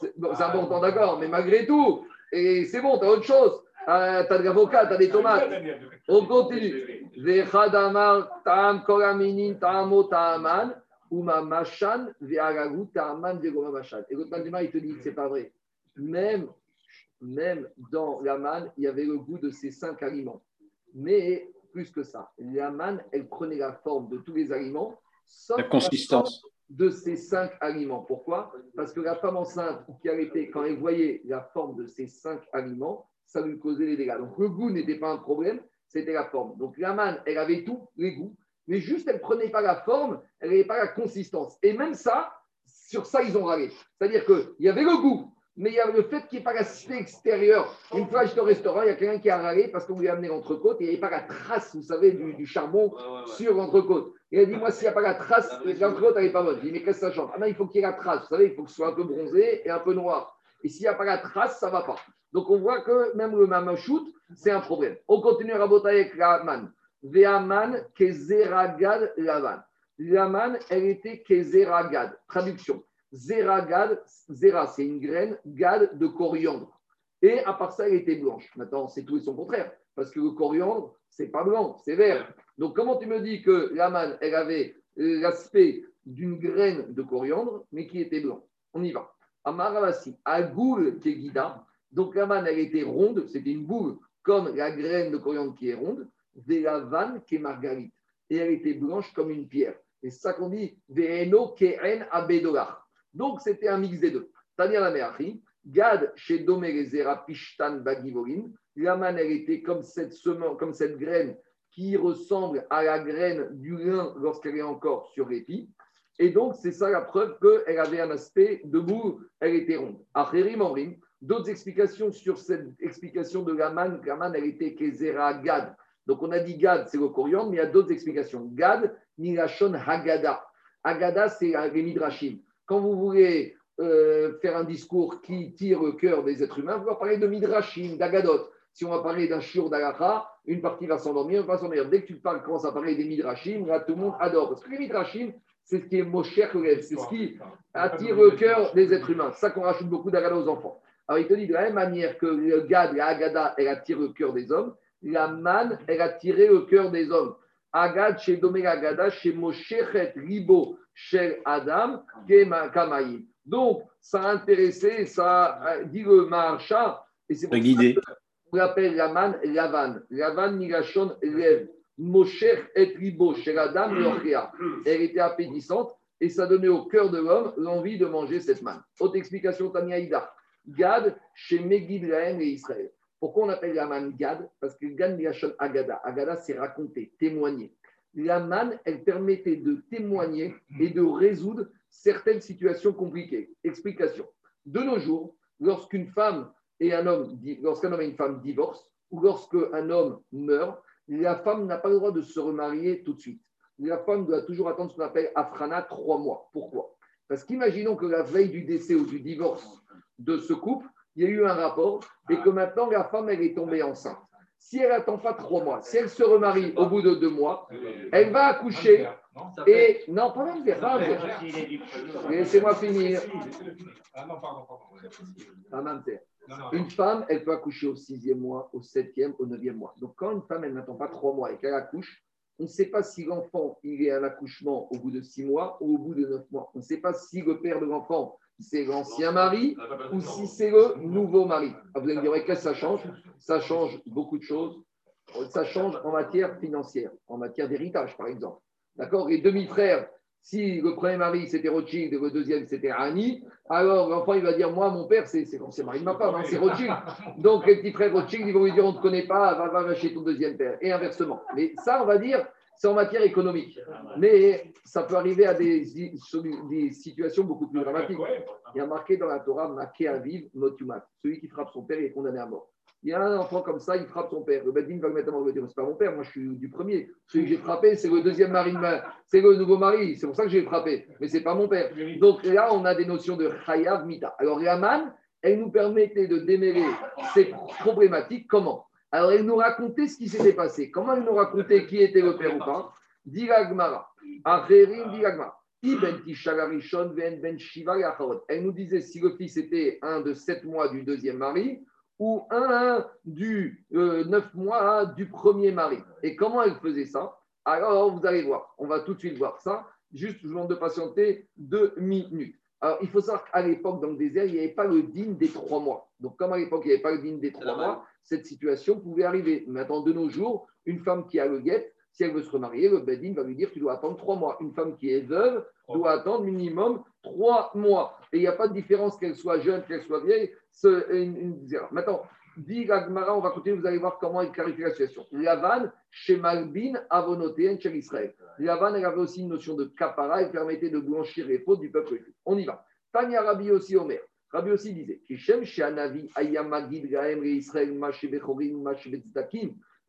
A: C'est important, d'accord, mais malgré tout, et c'est bon, tu as autre chose. Euh, tu as de l'avocat, tu as des tomates. On continue. Vechadamar tam kolaminin tamo taaman uma machan ve'aragu taaman ve'goma machan. Et l'autre il te dit c'est pas vrai. Même, même dans la manne, il y avait le goût de ces cinq aliments. Mais plus que ça, la manne, elle prenait la forme de tous les aliments.
D: Sauf la consistance.
A: de ces cinq aliments. Pourquoi? Parce que la femme enceinte qui allaitait, quand elle voyait la forme de ces cinq aliments, ça lui causait des dégâts. Donc le goût n'était pas un problème, c'était la forme. Donc la manne, elle avait tout, les goûts, mais juste elle ne prenait pas la forme, elle n'avait pas la consistance. Et même ça, sur ça, ils ont râlé. C'est-à-dire qu'il y avait le goût, mais il y avait le fait qu'il n'y ait pas la cité extérieure. Une fois, j'étais au restaurant, il y a quelqu'un qui a râlé parce qu'on lui a amené l'entrecôte et il n'y avait pas la trace, vous savez, du, du charbon sur l'entrecôte. Il a dit, moi, s'il n'y a pas la trace, l'entrecôte, elle n'est pas bonne. Je dit, mais qu'est-ce que ça change? Ah non, il faut qu'il y ait la trace. Vous savez, il faut que ce soit un peu bronzé et un peu noir. Et s'il n'y a pas la trace, ça ne va pas. Donc, on voit que même le mamachut, c'est un problème. On continue à voter avec la man. Veaman kezeragad lavan. La man, elle était kezeragad. Traduction. Zeragad, zera, c'est une graine, gad de coriandre. Et à part ça, elle était blanche. Maintenant, c'est tout et son contraire. Parce que le coriandre, c'est pas blanc, c'est vert. Donc, comment tu me dis que la manne, elle avait l'aspect d'une graine de coriandre, mais qui était blanc? On y va. Amaravasi, Agoul Kegida. Donc, la manne, elle était ronde, c'était une boule, comme la graine de coriandre qui est ronde. Velavan qui est margarite. Et elle était blanche comme une pierre. Et c'est ça qu'on dit Veeno Keen Abedolar. Donc, c'était un mix des deux. Tania la Meachi, Gad chez Domerezera Pishtan Bagivorin. La manne, elle était comme cette, semence, comme cette graine qui ressemble à la graine du lin lorsqu'elle est encore sur l'épi. Et donc, c'est ça la preuve qu'elle avait un aspect de boule, elle était ronde. Morim, d'autres explications sur cette explication de la manne, elle était Kezera Gad. Donc, on a dit Gad, c'est le coriandre, mais il y a d'autres explications. Gad, Nilachon Hagada. Hagada, c'est les Midrashim. Quand vous voulez euh, faire un discours qui tire le cœur des êtres humains, vous va parler de Midrashim, d'Agadot. Si on va parler d'un shiur d'Alacha, une partie va s'endormir, une va s'endormir. Dès que tu parles, commences à parler des Midrashim, là, tout le monde adore. Parce que les Midrashim, c'est ce qui est Mosher c'est ce qui attire le cœur des êtres humains. C'est ça qu'on rajoute beaucoup d'Agada aux enfants. Alors, il te dit de la même manière que le Gad, la Agada, elle attire le cœur des hommes, la Man, elle a tiré le cœur des hommes. Agad, chez Domé Agada, chez Moshechet Ribo, chez Adam, Kamaïm. Donc, ça a intéressé, ça a dit le Maharsha, et c'est pour
D: guidé.
A: on l'appelle Laman Lavan. Lavan Nigashon Lev. Mosher et Ribo, chez Adam, Lochea. Elle était appétissante et ça donnait au cœur de l'homme l'envie de manger cette manne. Autre explication, Tania Ida. Gad, chez Megid Lahem et Israël. Pourquoi on appelle la manne Gad? Parce que Gad Nigashon Agada. Agada, c'est raconter, témoigner. La manne, elle permettait de témoigner et de résoudre certaines situations compliquées. Explication. De nos jours, lorsqu'une femme et un homme, lorsqu'un homme et une femme divorcent, ou lorsqu'un homme meurt, la femme n'a pas le droit de se remarier tout de suite. La femme doit toujours attendre ce qu'on appelle Afrana trois mois. Pourquoi? Parce qu'imaginons que la veille du décès ou du divorce de ce couple, il y a eu un rapport et que maintenant la femme, elle est tombée enceinte. Si elle n'attend pas trois mois, si elle se remarie au bout de deux mois, elle va accoucher et. Non, pas même. Laissez-moi finir.
C: Ah
A: Une femme, elle peut accoucher au sixième mois, au septième, au neuvième mois. Donc, quand une femme, elle n'attend pas trois mois et qu'elle accouche, on ne sait pas si l'enfant, il est à l'accouchement au bout de six mois ou au bout de neuf mois. On ne sait pas si le père de l'enfant, c'est l'ancien mari ou si c'est le nouveau mari. Ah, vous allez me dire, qu'est-ce que ça change? Ça change beaucoup de choses. Ça change en matière financière, en matière d'héritage, par exemple. D'accord? Les demi-frères, si le premier mari c'était Rothschild et le deuxième c'était Annie, alors l'enfant il va dire Moi, mon père, c'est c'est l'ancien mari de ma femme, hein, c'est Rothschild. Donc les petits frères Rothschild, ils vont lui dire On ne te connaît pas, va, va, va ton deuxième père. Et inversement. Mais ça, on va dire, c'est en matière économique. Mais ça peut arriver à des, des situations beaucoup plus dramatiques. Il y a marqué dans la Torah Maké Aviv Motumat. Celui qui frappe son père est condamné à mort. Il y a un enfant comme ça, il frappe son père. Le Bedin va le mettre à mort. Il va dire C'est pas mon père, moi je suis du premier. Celui que j'ai frappé, c'est le deuxième mari, c'est le nouveau mari. C'est pour ça que j'ai frappé. Mais c'est pas mon père. Donc là, on a des notions de Chayav Mita. Alors Yaman, elle nous permettait de démêler ces problématiques. Comment? Alors elle nous racontait ce qui s'était passé. Comment elle nous racontait qui était le père ou pas? Diragmara. Elle nous disait si le fils était un de sept mois du deuxième mari ou un du euh, neuf mois du premier mari. Et comment elle faisait ça? Alors, vous allez voir, on va tout de suite voir ça. Juste, je vous demande de patienter deux minutes. Alors, il faut savoir qu'à l'époque, dans le désert, il n'y avait pas le digne des trois mois. Donc, comme à l'époque, il n'y avait pas le digne des trois mois, cette situation pouvait arriver. Maintenant, de nos jours, une femme qui a le guet, Si elle veut se remarier, le Bedin va lui dire tu dois attendre trois mois. Une femme qui est veuve doit attendre minimum trois mois. Et il n'y a pas de différence qu'elle soit jeune, qu'elle soit vieille. Une- une- Maintenant, dit Gagmara, on va continuer, vous allez voir comment il clarifie la situation. Lavan, chez Malbin, avonotéen, chez Israël. Lavan, elle avait aussi une notion de kapara, elle permettait de blanchir les fautes du peuple juif. On y va. Tania Rabbi aussi Omer. Rabbi aussi disait.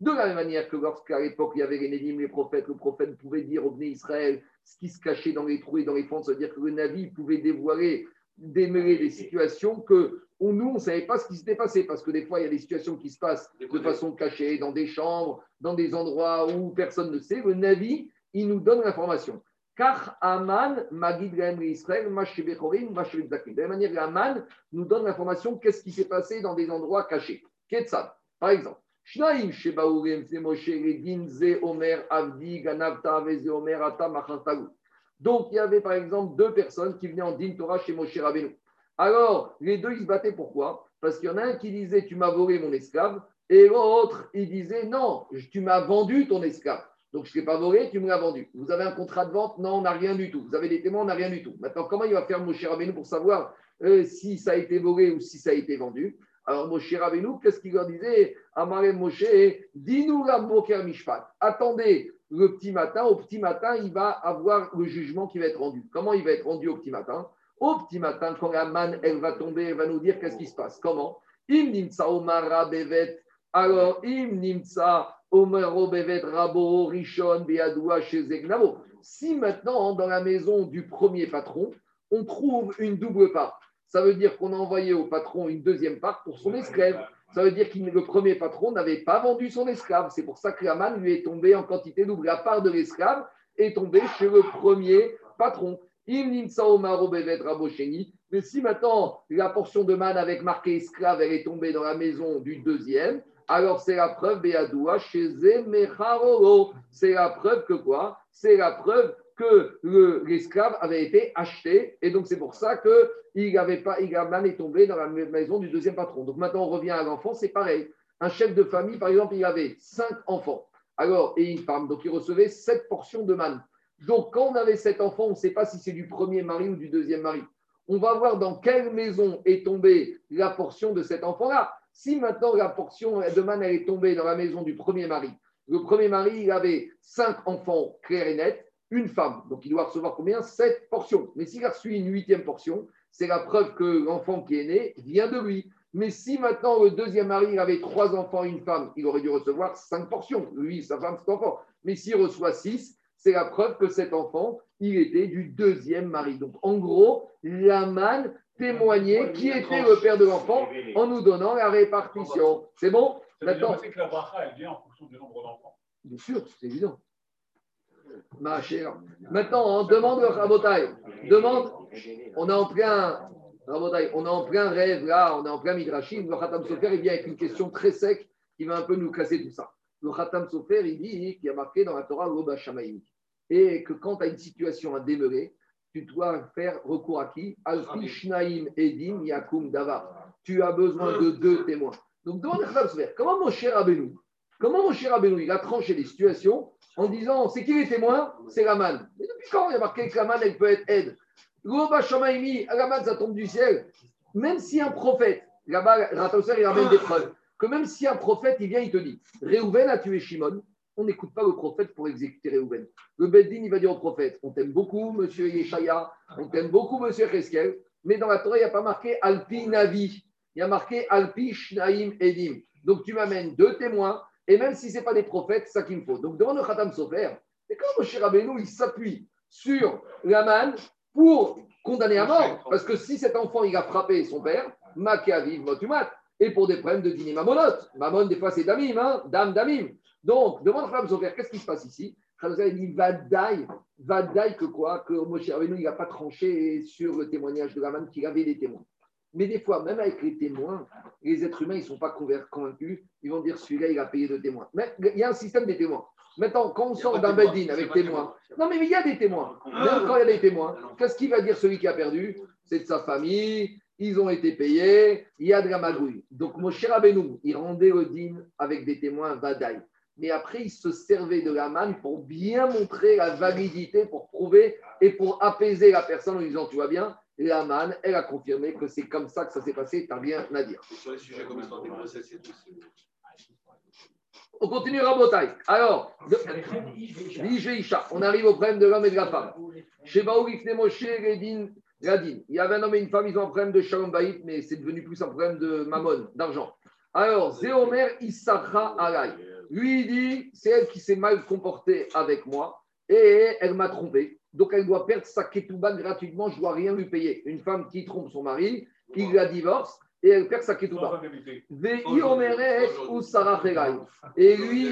A: De la même manière que lorsqu'à l'époque il y avait les Nédim, les prophètes, le prophète pouvait dire au Bnei Israël ce qui se cachait dans les trous et dans les fentes, c'est-à-dire que le Navi pouvait dévoiler, démêler des situations que on- nous, on ne savait pas ce qui s'était passé, parce que des fois, il y a des situations qui se passent de façon cachée, dans des chambres, dans des endroits où personne ne sait. Le Navi, il nous donne l'information. Car Aman, Magid Israël. De la même manière, Aman nous donne l'information qu'est-ce qui s'est passé dans des endroits cachés. Ketsad, par exemple. Shnaim Omer, Avdi, Omer. Donc, il y avait par exemple deux personnes qui venaient en Din Torah chez Moshe Rabbeinu. Alors, les deux, ils se battaient pourquoi? Parce qu'il y en a un qui disait Tu m'as volé mon esclave, et l'autre, il disait Non, tu m'as vendu ton esclave. Donc, je ne t'ai pas volé, tu me l'as vendu. Vous avez un contrat de vente Non, on n'a rien du tout. Vous avez des témoins On n'a rien du tout. Maintenant, comment il va faire Moshe Rabbeinu pour savoir euh, si ça a été volé ou si ça a été vendu? Alors, Moshe Rabbeinu, qu'est-ce qu'il leur disait? Amaré Moshe, dis-nous la Boker Mishpat. Attendez le petit matin. Au petit matin, il va avoir le jugement qui va être rendu. Comment il va être rendu au petit matin? Au petit matin, quand la manne, elle va tomber, elle va nous dire qu'est-ce qui se passe. Comment? Bevet. Alors, im nimtsa omaro bevet rabo rishon chez. Si maintenant, dans la maison du premier patron, on trouve une double part, ça veut dire qu'on a envoyé au patron une deuxième part pour son esclave. Ça veut dire que le premier patron n'avait pas vendu son esclave. C'est pour ça que la manne lui est tombée en quantité double. La part de l'esclave est tombée chez le premier patron. Mais si maintenant la portion de manne avec marqué esclave, elle est tombée dans la maison du deuxième, alors c'est la preuve chez. C'est la preuve que quoi? C'est la preuve que le- l'esclave avait été acheté et donc c'est pour ça que il avait pas, il est tombé dans la maison du deuxième patron. Donc maintenant on revient à l'enfant, c'est pareil. Un chef de famille, par exemple, il avait cinq enfants. Alors, et une femme, donc il recevait sept portions de manne. Donc quand on avait sept enfants, on ne sait pas si c'est du premier mari ou du deuxième mari on va voir dans quelle maison est tombée la portion de cet enfant-là. Si maintenant la portion de manne elle est tombée dans la maison du premier mari, le premier mari, avait cinq enfants clairs et nets, une femme. Donc il doit recevoir combien? Sept portions. Mais s'il a reçu une huitième portion, c'est la preuve que l'enfant qui est né vient de lui. Mais si maintenant le deuxième mari avait trois enfants et une femme, il aurait dû recevoir cinq portions. Lui, sa femme, cet enfant. Mais s'il reçoit six, c'est la preuve que cet enfant, il était du deuxième mari. Donc, en gros, Laman témoignait qui était le père de l'enfant en nous donnant la répartition. C'est bon Maintenant,
C: que la bracha, elle vient en fonction du nombre d'enfants.
A: bien sûr, c'est évident. Ma chère. Maintenant, on demande le Rabotai. Demande, on est en plein, Rabotai, on est en plein rêve là, on est en plein Midrashim. Le Khatam Sofer, il vient avec une question très sec qui va un peu nous casser tout ça. Le Khatam Sofer, il dit qu'il y a marqué dans la Torah l'Oba Shamaïm. Et que quand tu as une situation à demeurer, tu dois faire recours à qui? Alpi Shnaim Edim Yakum Dava. Tu as besoin de deux témoins. Donc demande à comment mon cher Abelou Comment mon cher Abelou, il a tranché les situations en disant c'est qui les témoins? C'est la manne. Mais depuis quand il y a marqué que la manne, elle peut être aide? L'Oba Shamaïmi, la manne, ça tombe du ciel. Même si un prophète, là-bas, il ramène des preuves, que même si un prophète, il vient, il te dit Réhouven a tué Shimon, on n'écoute pas le prophète pour exécuter Réhouven. Le Beddin, il va dire au prophète On t'aime beaucoup, monsieur Yeshaya, on t'aime beaucoup, monsieur Cheskel, mais dans la Torah, il n'y a pas marqué Alpi Navi, il y a marqué Alpi Shnaim Edim. Donc tu m'amènes deux témoins, et même si ce n'est pas des prophètes, ça qu'il me faut. Donc demande au Khatam Sofer et quand Moshe Rabbeinu, il s'appuie sur la manne pour condamner à mort, parce que si cet enfant, il a frappé son père, Makaviv Motumat, et pour des problèmes de dîner Mamonot. Mamon, des fois, c'est Damim, hein, Dame Damim. Donc, demande Khatam Sofer, qu'est-ce qui se passe ici? Sofer dit Vadaï, Vadaï que quoi? Que Moshe Rabbeinu, il n'a pas tranché sur le témoignage de la manne qu'il avait des témoins. Mais des fois, même avec les témoins, les êtres humains, ils ne sont pas convain- convaincus. Ils vont dire celui-là, il a payé de témoins. Mais il y a un système des témoins. Maintenant, quand on sort d'un bedin avec témoins, non, mais il y a des témoins. Même quand il y a des témoins, qu'est-ce qu'il va dire celui qui a perdu? C'est de sa famille, ils ont été payés, il y a de la magouille. Donc, mon cher Abenoum, il rendait le din avec des témoins Vadaï. Mais après, il se servait de la manne pour bien montrer la validité, pour prouver et pour apaiser la personne en lui disant Tu vois bien, la manne, elle a confirmé que c'est comme ça que ça s'est passé, tu n'as rien à dire.
B: Sur les sujets comme
A: On continue Rabotai. Alors, on arrive au problème de l'homme et de la femme. Chez Moshe, Redin, Radin. Il y avait un homme et une femme, ils ont un problème de Shalom Baït, mais c'est devenu plus un problème de mammon, d'argent. Alors, Zéomer Issachra Alay. Lui, il dit c'est elle qui s'est mal comportée avec moi et elle m'a trompé. Donc, elle doit perdre sa ketouba gratuitement, je ne dois rien lui payer. Une femme qui trompe son mari, il la divorce et elle perd sa ketouba. Et lui,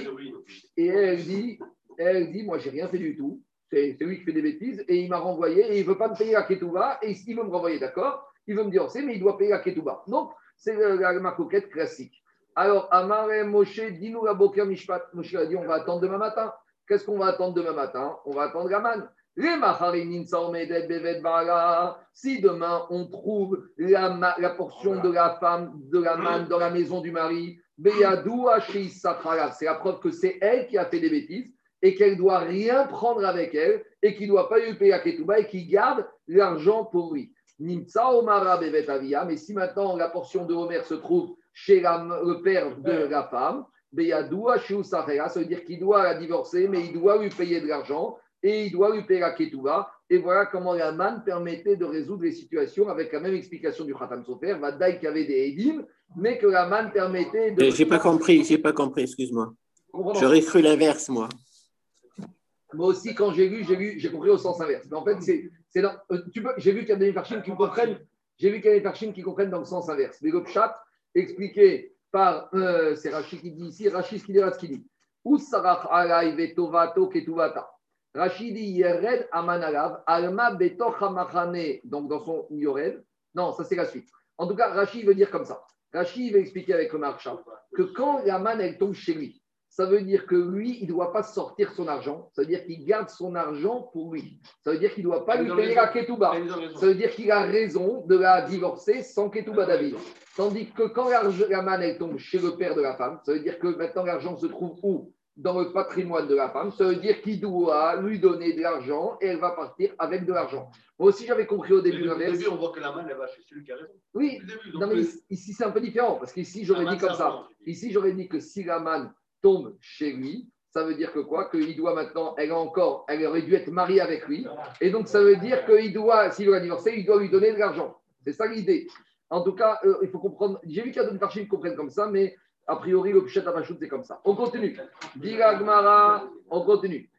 A: et elle dit, elle dit, moi, j'ai rien fait du tout. C'est lui qui fait des bêtises et il m'a renvoyé et il veut pas me payer la ketouba et il veut me renvoyer, d'accord? Il veut me divorcer, mais il doit payer la ketouba. Donc, c'est le- la marcoquette classique. Alors, Amare Moshe, dis-nous la Boker Mishpat. Moshe a dit, on va attendre demain matin. Qu'est-ce qu'on va attendre demain matin? On va attendre la manne. Les Maharim Saomedet Bevet Bala. Si demain on trouve la, portion de la femme, de la manne dans la maison du mari, Beyadou c'est la preuve que c'est elle qui a fait des bêtises et qu'elle ne doit rien prendre avec elle et qu'il ne doit pas lui payer la ketouba et qu'il garde l'argent pour lui. Nimtsa Omara Bevet Avia. Mais si maintenant la portion de Homer se trouve chez la- le père de la femme, Beyadou Hashi Safara, ça veut dire qu'il doit la divorcer, mais il doit lui payer de l'argent et il doit lui payer la ketouba. Et voilà comment la manne permettait de résoudre les situations avec la même explication du Khatam Sofer, Vadaï qui avait des Edim, mais que la manne permettait de.
D: J'ai pas compris, j'ai pas compris, excuse-moi. J'aurais cru l'inverse, moi.
A: Moi aussi, quand j'ai lu, j'ai lu, j'ai compris au sens inverse. Mais en fait, c'est, c'est dans- euh, tu peux, j'ai vu qu'il y a des Farshim qui comprennent, j'ai vu qu'il y a des qui comprennent dans le sens inverse. Mais le pshat, expliqué par, euh, c'est Rachid qui dit ici, Rachid ce qu'il dit, ce dit. Vetovato ketuvata? Rachid dit yered amanalav alma betoch hamachane. Donc dans son yored. Non, ça c'est la suite. En tout cas, Rachid veut dire comme ça. Rachid veut expliquer avec le marchand que quand la manne elle tombe chez lui, ça veut dire que lui, il ne doit pas sortir son argent. Ça veut dire qu'il garde son argent pour lui. Ça veut dire qu'il ne doit pas lui payer la ketouba. Ça veut dire qu'il a raison de la divorcer sans ketouba David. Tandis que quand la manne elle tombe chez le père de la femme, ça veut dire que maintenant l'argent se trouve où? Dans le patrimoine de la femme. Ça veut dire qu'il doit lui donner de l'argent et elle va partir avec de l'argent. Moi aussi, j'avais compris au début l'inverse.
B: début, on voit que la main, elle va chez celui qui a raison.
A: Oui,
B: début.
A: non, mais ici- c'est un peu différent parce qu'ici, j'aurais dit comme ça. Ici, j'aurais dit que si la manne tombe chez lui, ça veut dire que quoi? Qu'il doit maintenant, elle a encore, elle aurait dû être mariée avec lui. Et donc, ça veut dire qu'il doit, s'il doit divorcer, il doit lui donner de l'argent. C'est ça l'idée. En tout cas, euh, il faut comprendre. J'ai vu qu'il y a d'autres parties qui comprennent comme ça, mais a priori, le Pichet Apachout, c'est comme ça. On continue. Gmara, on continue.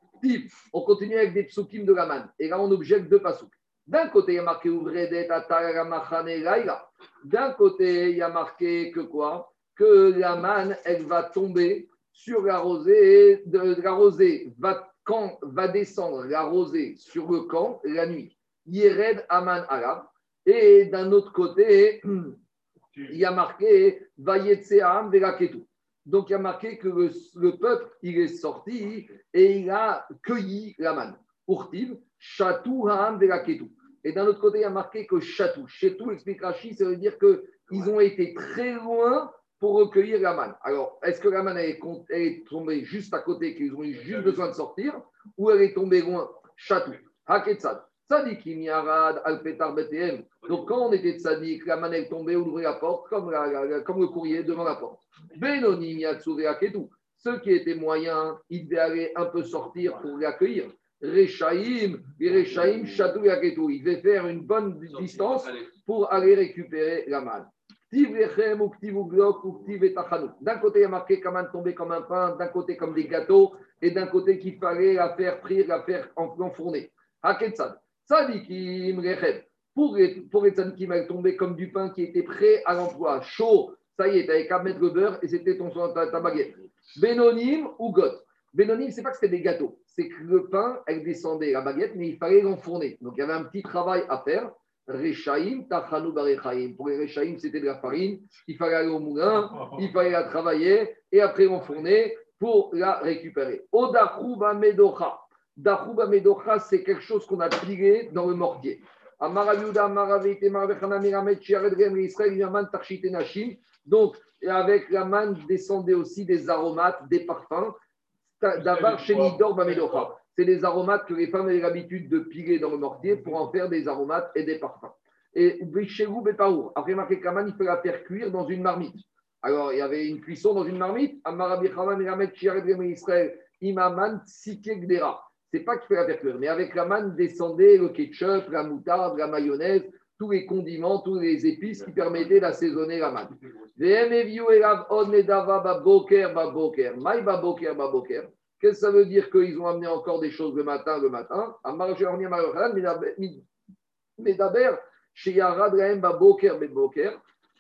A: On continue avec des psukim de la manne. Et là, on objecte deux pasouks. D'un côté, il y a marqué. D'un côté, il y a marqué que quoi? Que la manne, elle va tomber sur la rosée, de, la rosée va, quand va descendre la rosée sur le camp la nuit. Yered Aman Arab. Et d'un autre côté, il y a marqué Vayetseam Velaketu. Donc il y a marqué que le, le peuple, il est sorti et il a cueilli la manne. Urtiv, Chatou Ha'am. Et d'un autre côté, il y a marqué que Chatou. Chatou, explique Rachid, ça veut dire qu'ils ont été très loin pour recueillir la manne. Alors, est-ce que la manne elle est, elle tombée juste à côté, qu'ils ont eu juste besoin de sortir, ou elle est tombée loin Chatou. Haketsad. Tzadikim Yarad Al-Petar BTM. Donc, quand on était tzaddik, la manne est tombée, on ouvrait la porte, comme, la- la- la- comme le courrier devant la porte. Benonim Yatsuve Aketu. Ceux qui étaient moyens, ils devaient aller un peu sortir pour l'accueillir. Rechaim, Rechaim, Chatou Yaketu. Ils devaient faire une bonne distance pour aller récupérer la manne. D'un côté, il y a marqué un tombé comme un pain, d'un côté comme des gâteaux, et d'un côté qu'il fallait la faire frire, la faire en- enfourner. Haketsad. Tzadikim lechem. Pour les, pour les tzadikim, elle tombait comme du pain qui était prêt à l'emploi, chaud. Ça y est, tu n'avais qu'à mettre le beurre et c'était ton, ta, ta baguette. Benonim ou got. Benonim, c'est pas que c'était des gâteaux, c'est que le pain, elle descendait, la baguette, mais il fallait l'enfourner. Donc il y avait un petit travail à faire. Barechaim. Pour les Rechaim, c'était de la farine. Il fallait aller au moulin, il fallait la travailler et après l'enfourner pour la récupérer. Odachuba Medocha. Dachuba Medocha, c'est quelque chose qu'on a pilé dans le mortier. Donc, avec la manne descendaient aussi des aromates, des parfums. Davar Shenidor Bamedocha. C'est des aromates que les femmes avaient l'habitude de piler dans le mortier pour en faire des aromates et des parfums. Et Bichelou Bepaour. Après marqué Kaman, il faut la faire cuire dans une marmite. Alors, il y avait une cuisson dans une marmite. Amarabi Israël, Imaman, Tsike, Gdera. C'est pas qu'il faut la faire cuire, mais avec la manne descendait le ketchup, la moutarde, la mayonnaise, tous les condiments, tous les épices qui permettaient d'assaisonner la manne. Qu'est-ce que ça veut dire qu'ils ont amené encore des choses le matin, le matin?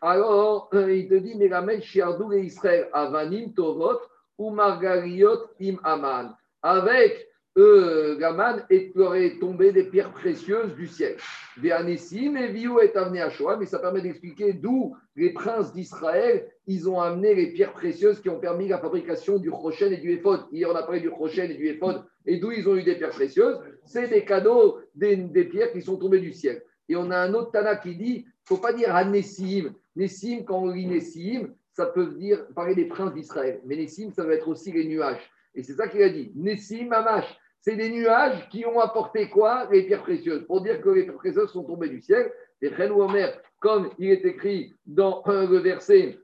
A: Alors, euh, il te dit, Melamed Shiardou et Israël, Avanim Tovot, ou Margariot Im Aman. Avec eux, Gaman, leur est tombé des pierres précieuses du ciel. Véanessim et Viou est amené à Shoah, mais ça permet d'expliquer d'où les princes d'Israël, ils ont amené les pierres précieuses qui ont permis la fabrication du Rochen et du Ephod. Hier, on a parlé du Rochen et du Ephod, et d'où ils ont eu des pierres précieuses. C'est des cadeaux, des, pierres qui sont tombées du ciel. Et on a un autre Tana qui dit, faut pas dire Anessim. Nessim, quand on lit Nessim, ça peut dire parler des princes d'Israël. Mais Nessim, ça va être aussi les nuages. Et c'est ça qu'il a dit. Nessim, Mamash. C'est des nuages qui ont apporté quoi? Les pierres précieuses. Pour dire que les pierres précieuses sont tombées du ciel. Et Omer, comme il est écrit dans euh, le verset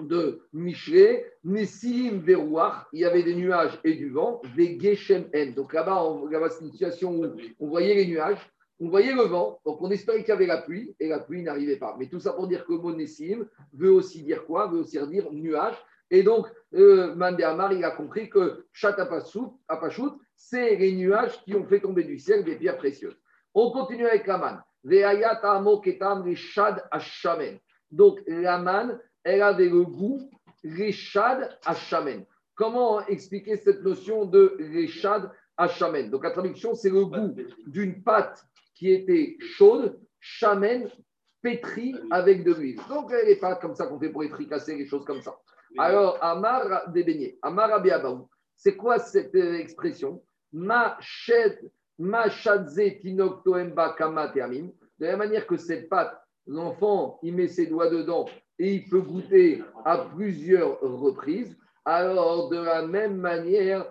A: de Michelet, Nessim Verouach, il y avait des nuages et du vent, des Geshem En. Donc là-bas, là-bas, c'est une situation où on voyait les nuages, on voyait le vent, donc on espérait qu'il y avait la pluie, et la pluie n'arrivait pas. Mais tout ça pour dire que le mot Nessim veut aussi dire quoi? Veut aussi dire nuage. Et donc, euh, Mandé Amar, il a compris que Chat Apachut, c'est les nuages qui ont fait tomber du ciel des pierres précieuses. On continue avec la. Donc, la elle avait le goût reshad hashamen. Comment expliquer cette notion de reshad hashamen? Donc, la traduction, c'est le goût d'une pâte qui était chaude, chamen, pétrie avec de l'huile. Donc, n'est pas comme ça qu'on fait pour les fricasser, les choses comme ça. Alors, Amar des beignets, Amar c'est quoi cette euh, expression? Ma kama termine. De la manière que cette pâte, l'enfant, il met ses doigts dedans et il peut goûter à plusieurs reprises. Alors, de la même manière,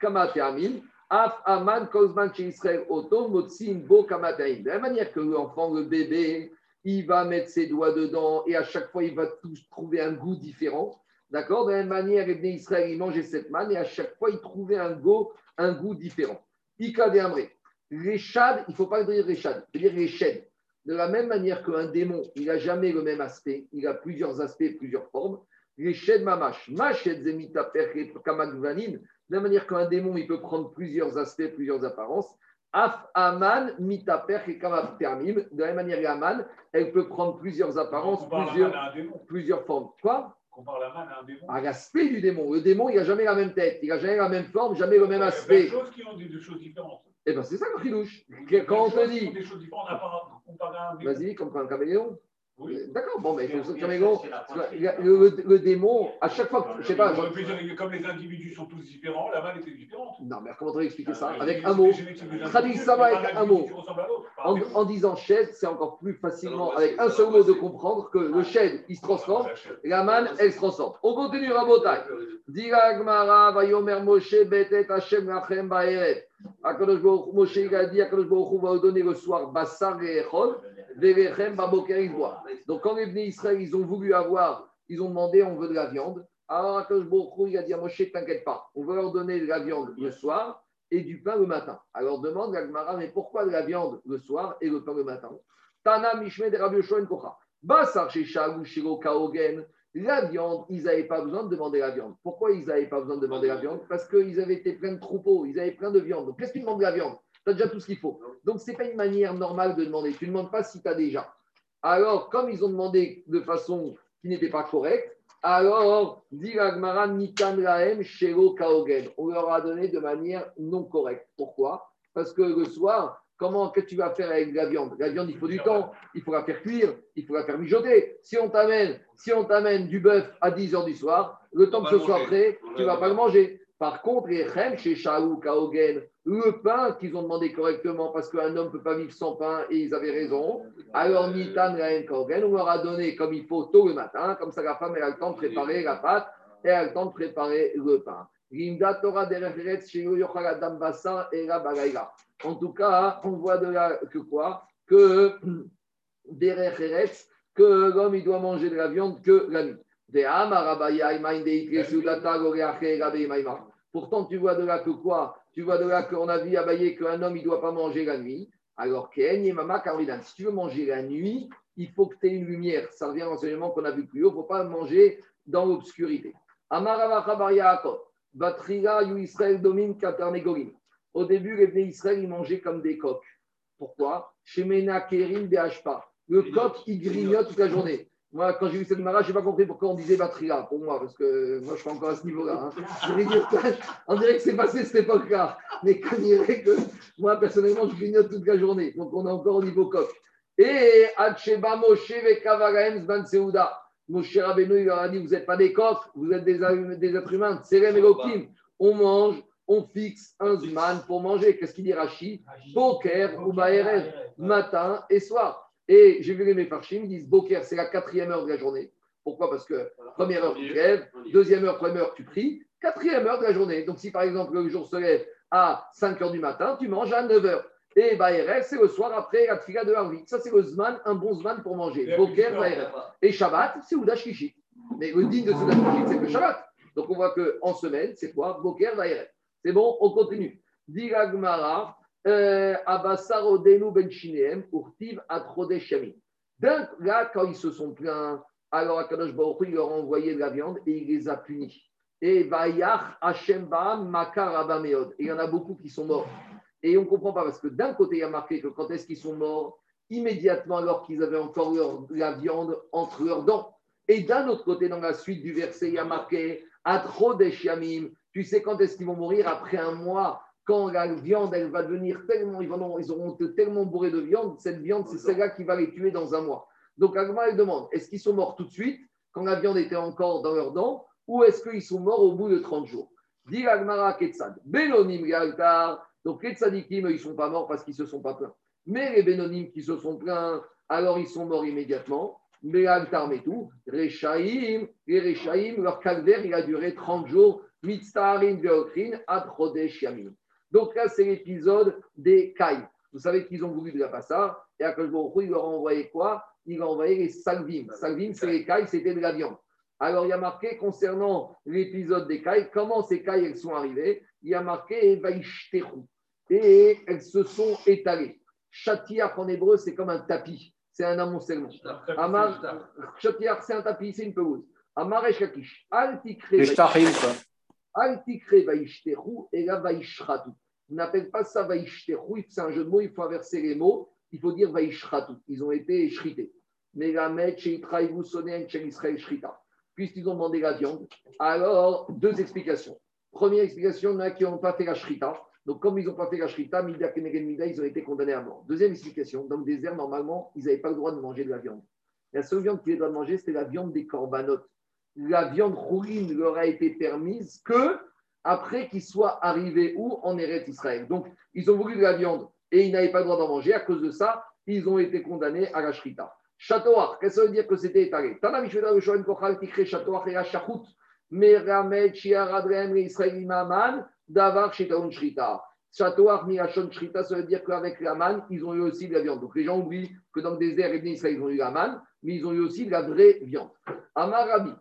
A: kama termine. Af aman kozman chez Israël. De la manière que l'enfant, le bébé, il va mettre ses doigts dedans et à chaque fois, il va tous trouver un goût différent. D'accord? De la même manière, Ibn Israël, il mangeait cette manne et à chaque fois, il trouvait un goût, un goût différent. Ika de Amré. Les chad, il ne faut pas dire les chad, c'est-à-dire les chèdes. De la même manière qu'un démon, il n'a jamais le même aspect, il a plusieurs aspects, plusieurs formes. Les chèdes mamash, mached zemita perche kamakvanin. De la manière qu'un démon, il peut prendre plusieurs aspects, plusieurs apparences. Af aman mitaper et kamak termim. De la même manière, l'aman, elle peut prendre plusieurs apparences, plusieurs, plusieurs formes. Quoi?
C: Compare la manne à un démon.
A: à l'aspect du démon. Le démon, il n'a jamais la même tête, il n'a jamais la même forme, jamais le même
C: Il y a plein de
A: aspect.
C: choses qui ont des, des choses différentes.
A: Et bien, c'est ça le.
C: Des
A: Quand on te dit,
C: Des choses différentes démon.
A: vas-y, comme un caméléon.
C: Oui.
A: D'accord, bon, mais Le, le- le démon, à chaque fois, que- je sais pas.
C: Comme les individus sont tous différents, la manne était différente.
A: Non, mais comment on va expliquer ça
C: Ah,
A: Avec
C: les-
A: un mot. Traduis ça avec un mot. En, disant shed, c'est encore plus facilement, avec un seul mot de comprendre que le shed, il se transforme,
C: La
A: manne, elle se transforme. On continue, Rabotai. Dira Gmara, Vayomer Moshe, Betet Hashem Lachem Baeret. Akadosh Baruch- Moshe, il a dit, Akadosh Baruch va donner le soir Bassar et Echol. Donc, quand les venus Israël, ils ont voulu avoir, ils ont demandé, on veut de la viande. Alors, Akadosh Baruch Hu, il a dit à Moshe, t'inquiète pas, on va leur donner de la viande le soir et du pain le matin. Alors, demande la Gmara, mais pourquoi de la viande le soir et le pain le matin? Tana Mishme de Rabbi Yoshua en Kocha. Shiro Kaogen. La viande, ils n'avaient pas besoin de demander la viande. Pourquoi ils n'avaient pas besoin de demander la viande? Parce qu'ils avaient été plein de troupeaux, ils avaient plein de viande. Donc, qu'est-ce que tu demandes de la viande? Tu as déjà tout ce qu'il faut. Donc, ce n'est pas une manière normale de demander. Tu ne demandes pas si tu as déjà. Alors, comme ils ont demandé de façon qui n'était pas correcte, alors, Lahem Shelo Kaogen. On leur a donné de manière non correcte. Pourquoi? Parce que le soir, comment que tu vas faire avec la viande? La viande, il faut du temps, il faut la faire cuire, il faut la faire mijoter. Si on t'amène, si on t'amène du bœuf à 10 heures du soir, le temps que ce soit prêt, tu
B: va
A: vas pas le manger. Par contre, les chem chez Shaou, Kaogen, le pain qu'ils ont demandé correctement parce qu'un homme ne peut pas vivre sans pain et ils avaient raison. Alors, Nitan Kaogen, on leur a donné comme il faut tôt le matin, comme ça la femme elle a le temps de préparer la pâte et a le temps de préparer le pain. En tout cas, on voit de là que quoi? Que que l'homme il doit manger de la viande que la nuit. De goreache. Pourtant, tu vois de là que quoi? Tu vois de là qu'on a vu à Baye qu'un homme il ne doit pas manger la nuit. Alors, Ken Yemama Karidan, si tu veux manger la nuit, il faut que tu aies une lumière. Ça revient à l'enseignement qu'on a vu plus haut. Il ne faut pas manger dans l'obscurité. Au début, les Bnei Israël, ils mangeaient comme des coqs. Pourquoi? Shemena Kerim. Le coq, il grignote toute la journée. Moi, quand j'ai vu cette mara, je n'ai pas compris pourquoi on disait Batriga pour moi, parce que moi, je suis encore à ce niveau-là. Hein. On dirait que c'est passé cette époque-là. Mais quand il dirait que moi, personnellement, je grignote toute la journée. Donc, on est encore au niveau coq. Et Hacheba Moshe Vekavaraem Zban Seuda. Moshe Rabbeinu, il leur a dit Vous n'êtes pas des coqs, vous êtes des, des êtres humains. Serem Elohim. On mange, on fixe un Zman pour manger. Qu'est-ce qu'il dit Rashi? Boker ou Baerev, matin et soir. Et j'ai vu les Mefarchim, ils disent Boker, c'est la quatrième heure de la journée. Pourquoi? Parce que première heure, tu lèves, deuxième heure, première heure, tu pries, quatrième heure de la journée. Donc, si par exemple le jour se lève à 5 heures du matin, tu manges à 9 heures. Et Baerev, c'est le soir après la tfila de Harvit. Ça, c'est le Zman, un bon Zman pour manger. Boker. Et Shabbat, c'est Oudash Kishit. Mais le digne de Oudash Kishit, c'est le Shabbat. Donc, on voit qu'en semaine, c'est quoi? Boker, Baerev. C'est bon, on continue. Diragmara, Abassarodenu ben Shinem, Urtiv Atrodesh Yamin. Donc là, quand ils se sont plaints, alors Akadosh Baruch il leur a envoyé de la viande et il les a punis. Et Vayach Hashem Baam Makar. Et il y en a beaucoup qui sont morts. Et on ne comprend pas parce que d'un côté, il y a marqué que quand est-ce qu'ils sont morts Immédiatement alors qu'ils avaient encore leur, la viande entre leurs dents. Et d'un autre côté, dans la suite du verset, il y a marqué Atrodesh Yamim. Tu sais quand est-ce qu'ils vont mourir? Après un mois quand la viande, elle va devenir tellement, ils, vont, ils auront tellement bourrés de viande, cette viande, c'est celle-là qui va les tuer dans un mois. Donc, Agma, elle demande, est-ce qu'ils sont morts tout de suite, quand la viande était encore dans leurs dents, ou est-ce qu'ils sont morts au bout de 30 jours? Dit Agmara Ketsad, Benonim Galtar, donc les ils ne sont pas morts parce qu'ils se sont pas plaints. Mais les Benonim qui se sont plaints, alors ils sont morts immédiatement. Mais Altar tout, Rechaim, les Rechaim, leur calvaire, il a duré 30 jours. Mitztaharin Veokrin, Adrodesh Yamin. Donc là, c'est l'épisode des cailles. Vous savez qu'ils ont voulu de la passa, et à Baruch il leur a envoyé quoi? Il a envoyé les salvim. Salvim, c'est les cailles, c'était de la viande. Alors, il y a marqué concernant l'épisode des cailles, comment ces cailles elles sont arrivées? Il y a marqué. Et elles se sont étalées. Chatiach en hébreu, c'est comme un tapis. C'est un amoncellement. Chatiach, c'est un tapis, c'est une pelouse. Amar Eshakish. Altikre. Et la Vaishratu. On n'appelle pas ça Vaishterou, c'est un jeu de mots, il faut inverser les mots, il faut dire Vaishratu. Ils ont été shrités. Mais la Israël Shrita. Puisqu'ils ont demandé la viande, alors deux explications. Première explication, il y en a qui n'ont pas fait la Shrita. Donc, comme ils n'ont pas fait la Shrita, ils ont été condamnés à mort. Deuxième explication, dans le désert, normalement, ils n'avaient pas le droit de manger de la viande. La seule viande qu'ils avaient le droit de manger, c'était la viande des corbanotes la viande rouline leur a été permise que après qu'ils soient arrivés où? En Eretz Israël. Donc, ils ont voulu de la viande et ils n'avaient pas le droit d'en manger. À cause de ça, ils ont été condamnés à la shrita. Chatoar, qu'est-ce que ça veut dire que c'était étalé? Davar Shrita. Chatoar Mirachon Shrita, ça veut dire qu'avec la manne, ils ont eu aussi de la viande. Donc les gens oublient que dans le désert, ils ont eu la mais ils ont eu aussi de la vraie viande. Amarabi,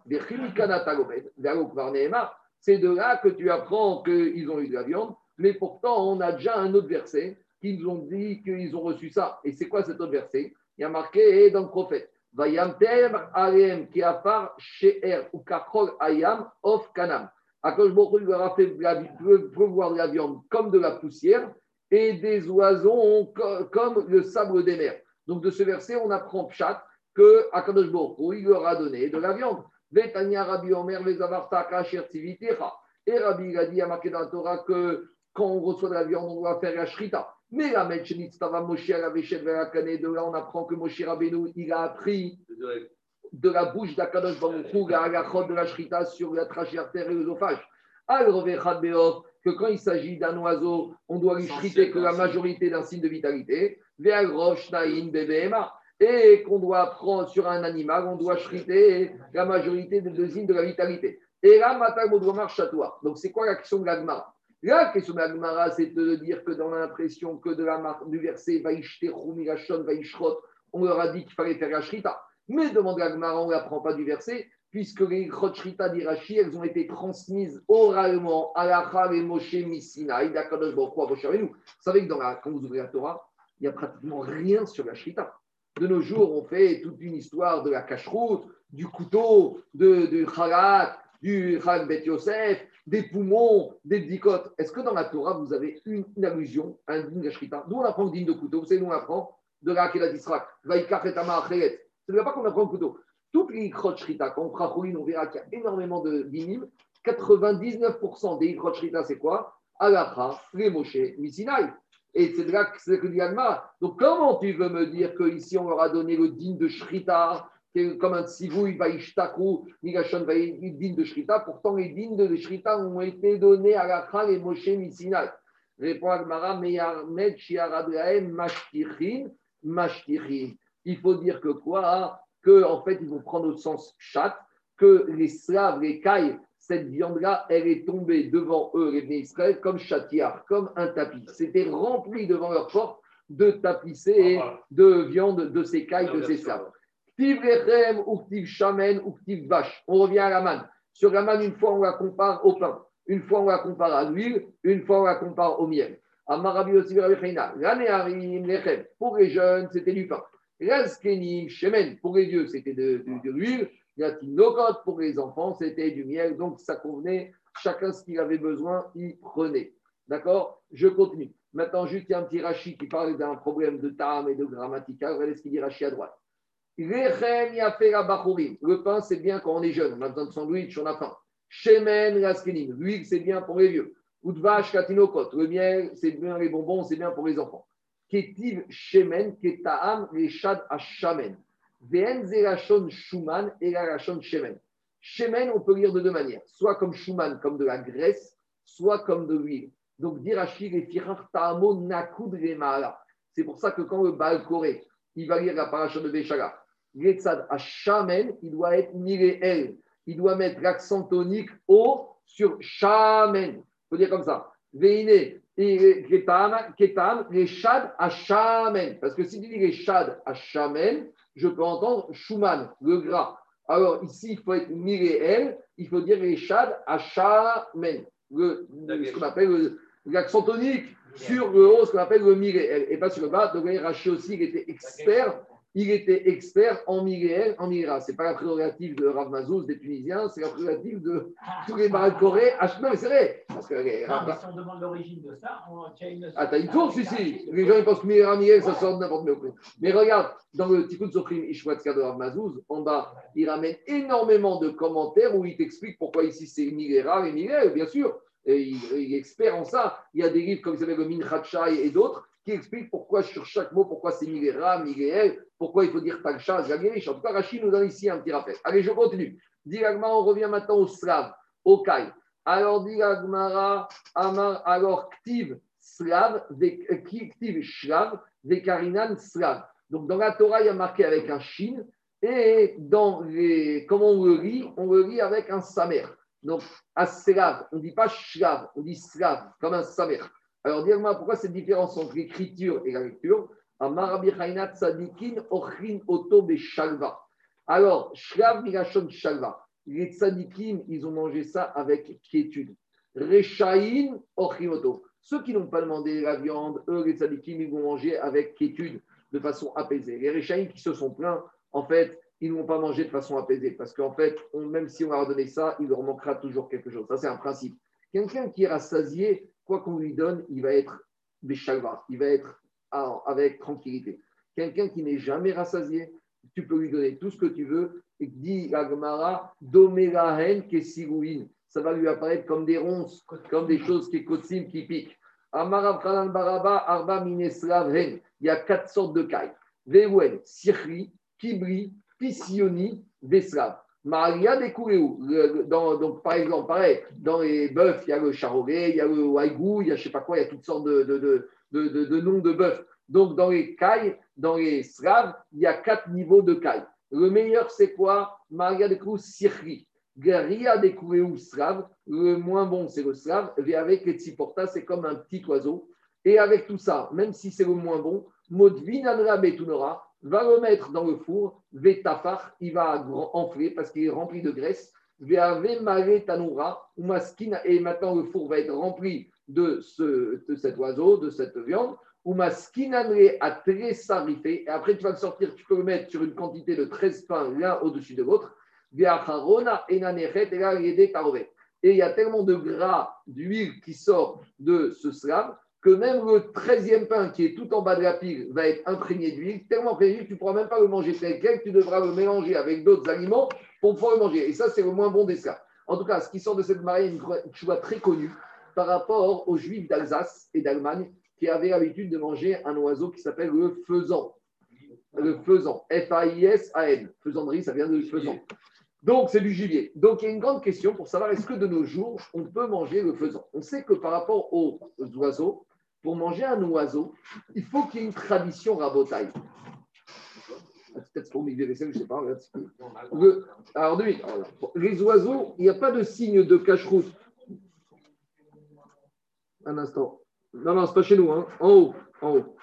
A: c'est de là que tu apprends qu'ils ont eu de la viande, mais pourtant on a déjà un autre verset qui nous ont dit qu'ils ont reçu ça. Et c'est quoi cet autre verset? Il y a marqué dans le prophète Vayamter Alem Kiafar She'er ou Kachol Ayam of Kanam. Akash Bokhu leur a fait pleuvoir de la viande comme de la poussière et des oiseaux comme le sable des mers. Donc de ce verset, on apprend Pshat que Akadosh Baruch il leur a donné de la viande. Rabbi Omer les Et Rabbi il a dit à marqué dans la Torah que quand on reçoit de la viande, on doit faire la shrita. Mais la Metchenitstava Moshe la de là on apprend que Moshe Rabbeinu il a appris de la bouche d'Akadosh Baruch la halachot de la shrita sur la terre et l'œsophage. Alors, que quand il s'agit d'un oiseau, on doit lui shriter que la majorité d'un signe de vitalité. Ve'agrosh Naïn Bebema et qu'on doit prendre sur un animal, on doit shriter la majorité des deux signes de la vitalité. Et là, Matal Modromar Chatoir. Donc, c'est quoi la question de l'Agmara? La question de l'Agmara, c'est de dire que dans l'impression que de la du verset on leur a dit qu'il fallait faire la Shrita. Mais demande l'Agmara, on ne l'apprend pas du verset, puisque les Shrita d'Irachi, elles ont été transmises oralement à la et Moshe Missinaï, d'Akadosh Baruch Hu, à Rabbeinu. Vous savez que dans la, quand vous ouvrez la Torah, il n'y a pratiquement rien sur la Shrita. De nos jours, on fait toute une histoire de la cacheroute, du couteau, de, du khalat, du khalat Bet Yosef, des poumons, des bdicotes. Est-ce que dans la Torah, vous avez une, allusion à un digne de D'où on apprend le digne de couteau Vous savez, nous on apprend de la Akedat d'Israël. Vaikach et Acheret. Ce n'est pas qu'on apprend le couteau. Toutes les ikrot quand on fera on verra qu'il y a énormément de dynim. 99% des ikrot c'est quoi? Alacha, les Moshe, Misinaï. Et c'est là que c'est que. Donc, comment tu veux me dire qu'ici, on leur a donné le digne de Shrita, comme un tsivouï, vaishtaku, nigashon, digne de Shrita. Pourtant, les dignes de Shrita ont été donnés à la Khan et Moshe Misinaï. Répond Agmara, Meyarmed, Shiaradlaem, Mashtichin, Mashtichin. Il faut dire que quoi? Que, en fait, ils vont prendre au sens chat, que les Slaves, les Cailles, cette viande-là, elle est tombée devant eux, les Israël, comme chatiard, comme un tapis. C'était rempli devant leur porte de tapissés et de viande de ces cailles, de ces ktiv shamen vache. On revient à la manne. Sur la manne, une fois, on la compare au pain. Une fois, on la compare à l'huile. Une fois, on la compare au miel. Amarabi aussi. Pour les jeunes, c'était du pain. L'askenim shemen. Pour les vieux, c'était de, de, de l'huile. La tinokot. Pour les enfants, c'était du miel. Donc, ça convenait. Chacun ce qu'il avait besoin, il prenait. D'accord? Je continue. Maintenant, juste, il y a un petit Rashi qui parle d'un problème de tam et de grammatical. Regardez ce qu'il dit Rashi à droite. Le pain, c'est bien quand on est jeune. On a besoin de sandwich, on a faim. Shemen laskenim. L'huile, c'est bien pour les vieux. Udvash katinokot. Le miel, c'est bien les bonbons, c'est bien pour les enfants. Ketiv shemen, ketaam, reshad ashamen. Shuman et la shemen. Shemen, on peut lire de deux manières. Soit comme shuman, comme de la graisse, soit comme de l'huile. Donc, remala. C'est pour ça que quand le Baal Koré, il va lire la paracha de Béchala, Getzad Shamen, il doit être Miréel. Il doit mettre l'accent tonique au sur Shamen. Il faut dire comme ça. Veine, Ketam, Ketam, les Shad à Shamen. Parce que si tu dis les Shad à je peux entendre Shuman, le gras. Alors ici, il faut être Miréel, il faut dire les Shad à Shamen. Le, ce qu'on appelle le- l'accent tonique sur le haut, ce qu'on appelle le miréel, et pas sur le bas. Donc, Rachid aussi, il était expert, il était expert en miréel, en miréa. Ce n'est pas la prérogative de Rav Mazouz, des Tunisiens, c'est la prérogative de tous les barres de Corée. Ah, non, mais c'est vrai, parce que
E: Non, mais si on demande l'origine de ça, on tient une.
A: ah, t'as une source ici. Les gens ils pensent que Miréa, miréel, ça sort de n'importe quoi. Mais regarde, dans le Tikkun Sofrim Ishwatzka de Rav Mazouz, en bas, il ramène énormément de commentaires où il t'explique pourquoi ici c'est miréa et miréel, bien sûr. Et il, il est expert en ça. Il y a des livres comme vous savez, le Minchachai et d'autres qui expliquent pourquoi sur chaque mot, pourquoi c'est miréa, miréel, pourquoi il faut dire Taksha, Zagerish. En tout cas, Rachid nous donne ici un petit rappel. Allez, je continue. Diragma, on revient maintenant au Slav, au Kai. Alors, Diragmara, Amar, alors Ktiv, Slav, euh, Ktiv, Shlav, Vekarinan, Slav. Donc, dans la Torah, il y a marqué avec un Shin, et dans les, comment on le lit On le lit avec un Samer. Donc, à Slav, on ne dit pas Shlav, on dit Slav, comme un Samer. Alors, dis-moi pourquoi cette différence entre l'écriture et la lecture? Alors, Shlav, Milachon, Shalva. Les tzadikim, ils ont mangé ça avec quiétude. Rechaïn, Ochrin, Oto. Ceux qui n'ont pas demandé la viande, eux, les tzadikim, ils vont manger avec quiétude, de façon apaisée. Les Rechaïn qui se sont plaints, en fait, ils ne vont pas manger de façon apaisée. Parce qu'en fait, même si on leur a donné ça, il leur manquera toujours quelque chose. Ça, c'est un principe. Quelqu'un qui est rassasié, quoi qu'on lui donne, il va être béchalva, il va être ah, avec tranquillité. Quelqu'un qui n'est jamais rassasié, tu peux lui donner tout ce que tu veux. Et dit Agmara, domelahen kesirouin. Ça va lui apparaître comme des ronces, comme des choses qui kotsim, qui piquent. Arba Mineslav Hen. Il y a quatre sortes de cailles. Vewen, Sirri, Kibri, Pisioni, Veslav. Maria Kouréou. Donc, par exemple, pareil, dans les bœufs, il y a le charolais, il y a le waigou, il y a je sais pas quoi, il y a toutes sortes de, de, de, de, de- de de bœufs. Donc, dans les cailles, dans les slaves, il y a quatre niveaux de cailles. Le meilleur, c'est quoi? Maria de Cruz Sirri. Garia découvert ou slave, le moins bon c'est le slave, et avec les tsiporta, c'est comme un petit oiseau. Et avec tout ça, même si c'est le moins bon, Modvinanra Betunora va le mettre dans le four, Vetafar, il va enfler parce qu'il est rempli de graisse, et maintenant le four va être rempli de, ce, de cet oiseau, de cette viande, ou Maskinanre à très sarifé, et après tu vas le sortir, tu peux le mettre sur une quantité de 13 pains l'un au-dessus de l'autre, et il y a tellement de gras, d'huile qui sort de ce slave que même le 13e pain qui est tout en bas de la pile va être imprégné d'huile, tellement imprégné que tu ne pourras même pas le manger tel quel, tu devras le mélanger avec d'autres aliments pour pouvoir le manger. Et ça, c'est le moins bon des cas. En tout cas, ce qui sort de cette mariée, une choix très connu par rapport aux juifs d'Alsace et d'Allemagne qui avaient l'habitude de manger un oiseau qui s'appelle le faisan. Le faisan, F-A-I-S-A-N. Faisanderie, ça vient de faisan. Donc, c'est du gibier. Donc, il y a une grande question pour savoir est-ce que de nos jours, on peut manger le faisan? On sait que par rapport aux oiseaux, pour manger un oiseau, il faut qu'il y ait une tradition rabotaille. Ah, peut-être pour je ne sais pas. alors, les oiseaux, il n'y a pas de signe de cache-route. Un instant. Non, non, c'est pas chez nous. Hein. En haut. En haut.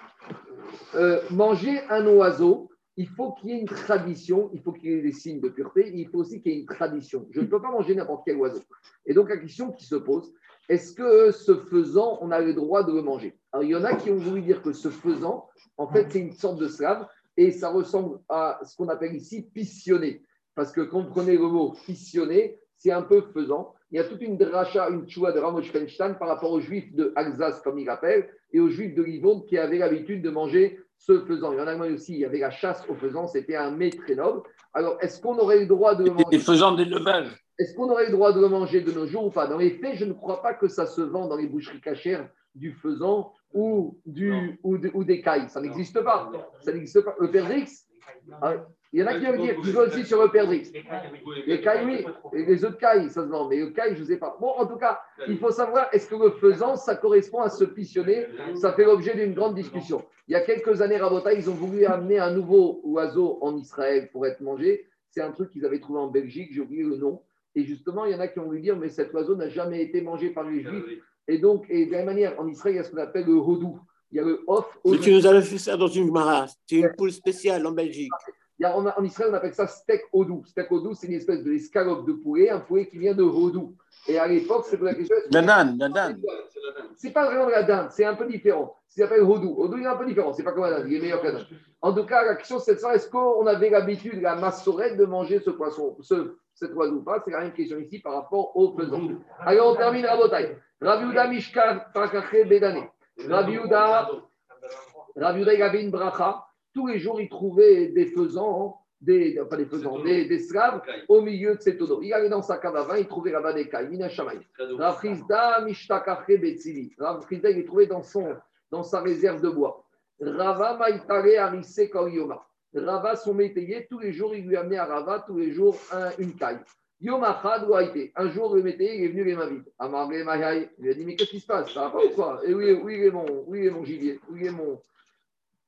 A: Euh, manger un oiseau, il faut qu'il y ait une tradition, il faut qu'il y ait des signes de pureté, il faut aussi qu'il y ait une tradition. Je ne peux pas manger n'importe quel oiseau. Et donc, la question qui se pose, est-ce que ce faisant, on a le droit de le manger? Alors, il y en a qui ont voulu dire que ce faisant, en fait, c'est une sorte de slave et ça ressemble à ce qu'on appelle ici pissionner. Parce que quand vous prenez le mot pissionner, c'est un peu faisant. Il y a toute une dracha, une choua de Ramosh Feinstein par rapport aux juifs de Alsace, comme il appelle, et aux juifs de Livourne qui avaient l'habitude de manger ce faisant. Il y en a aussi, il y avait la chasse au faisant, c'était un mets très noble. Alors, est-ce qu'on aurait le droit de le manger
F: Des faisans d'élevage.
A: Est-ce qu'on aurait le droit de le manger de nos jours ou pas? Dans les faits, je ne crois pas que ça se vend dans les boucheries cachères du faisan ou, du, ou, ou, des cailles. Ça n'existe pas. Ça n'existe pas. Le perdrix, il y en a qui veulent dire qu'ils aussi sur le perdrix. Les cailles, oui. Et les autres cailles, ça se vend. Mais le caille, je ne sais pas. Bon, en tout cas, il faut savoir est-ce que le faisan, ça correspond à se pissionner? Ça fait l'objet d'une grande discussion. Il y a quelques années, Rabota, ils ont voulu amener un nouveau oiseau en Israël pour être mangé. C'est un truc qu'ils avaient trouvé en Belgique, j'ai oublié le nom. Et justement, il y en a qui ont voulu dire, mais cet oiseau n'a jamais été mangé par les Juifs. Et donc, et de la même manière, en Israël, il y a ce qu'on appelle le hodou. Il y a le off.
D: Mais tu nous avais fait ça dans une mara. C'est une poule spéciale en Belgique.
A: En, Israël, on appelle ça steak hodou. Steak hodou, c'est une espèce de escalope de poulet, un poulet qui vient de hodou. Et à l'époque, c'est pour la question.
F: La dinde, la dinde.
A: C'est pas vraiment la dinde, c'est un peu différent. Ça s'appelle hodou. Hodou, il est un peu différent. C'est pas comme la dinde, il est meilleur que la dinde. En tout cas, la question, c'est ça est-ce qu'on avait l'habitude, la massorette, de manger ce poisson, ce, cet oiseau pas? C'est la même question ici par rapport au faisant. Alors, on termine à Botaï. Rabiuda Mishkar Takache Bedane. Rabiuda, Rabiuda, il avait une bracha. Tous les jours, il trouvait des faisans, des, pas des faisans, des, des slaves au milieu de cet eau. Il allait dans sa cave à vin, il trouvait là-bas des cailles. Mina Shamay. Rafrizda Mishtakache Betsili. Rafrizda, il trouvait dans, son, dans sa réserve de bois. Rava Maïtare Arise Koryoma. Rava, son métayer, tous les jours, il lui amenait à Rava, tous les jours, un, une caille. Yom Un jour, le métayer, il est venu les mains vides. Amaré Mahai, il a dit Mais qu'est-ce qui se passe? Ça va pas ou quoi? Et où, où, est mon, où est mon gibier est mon,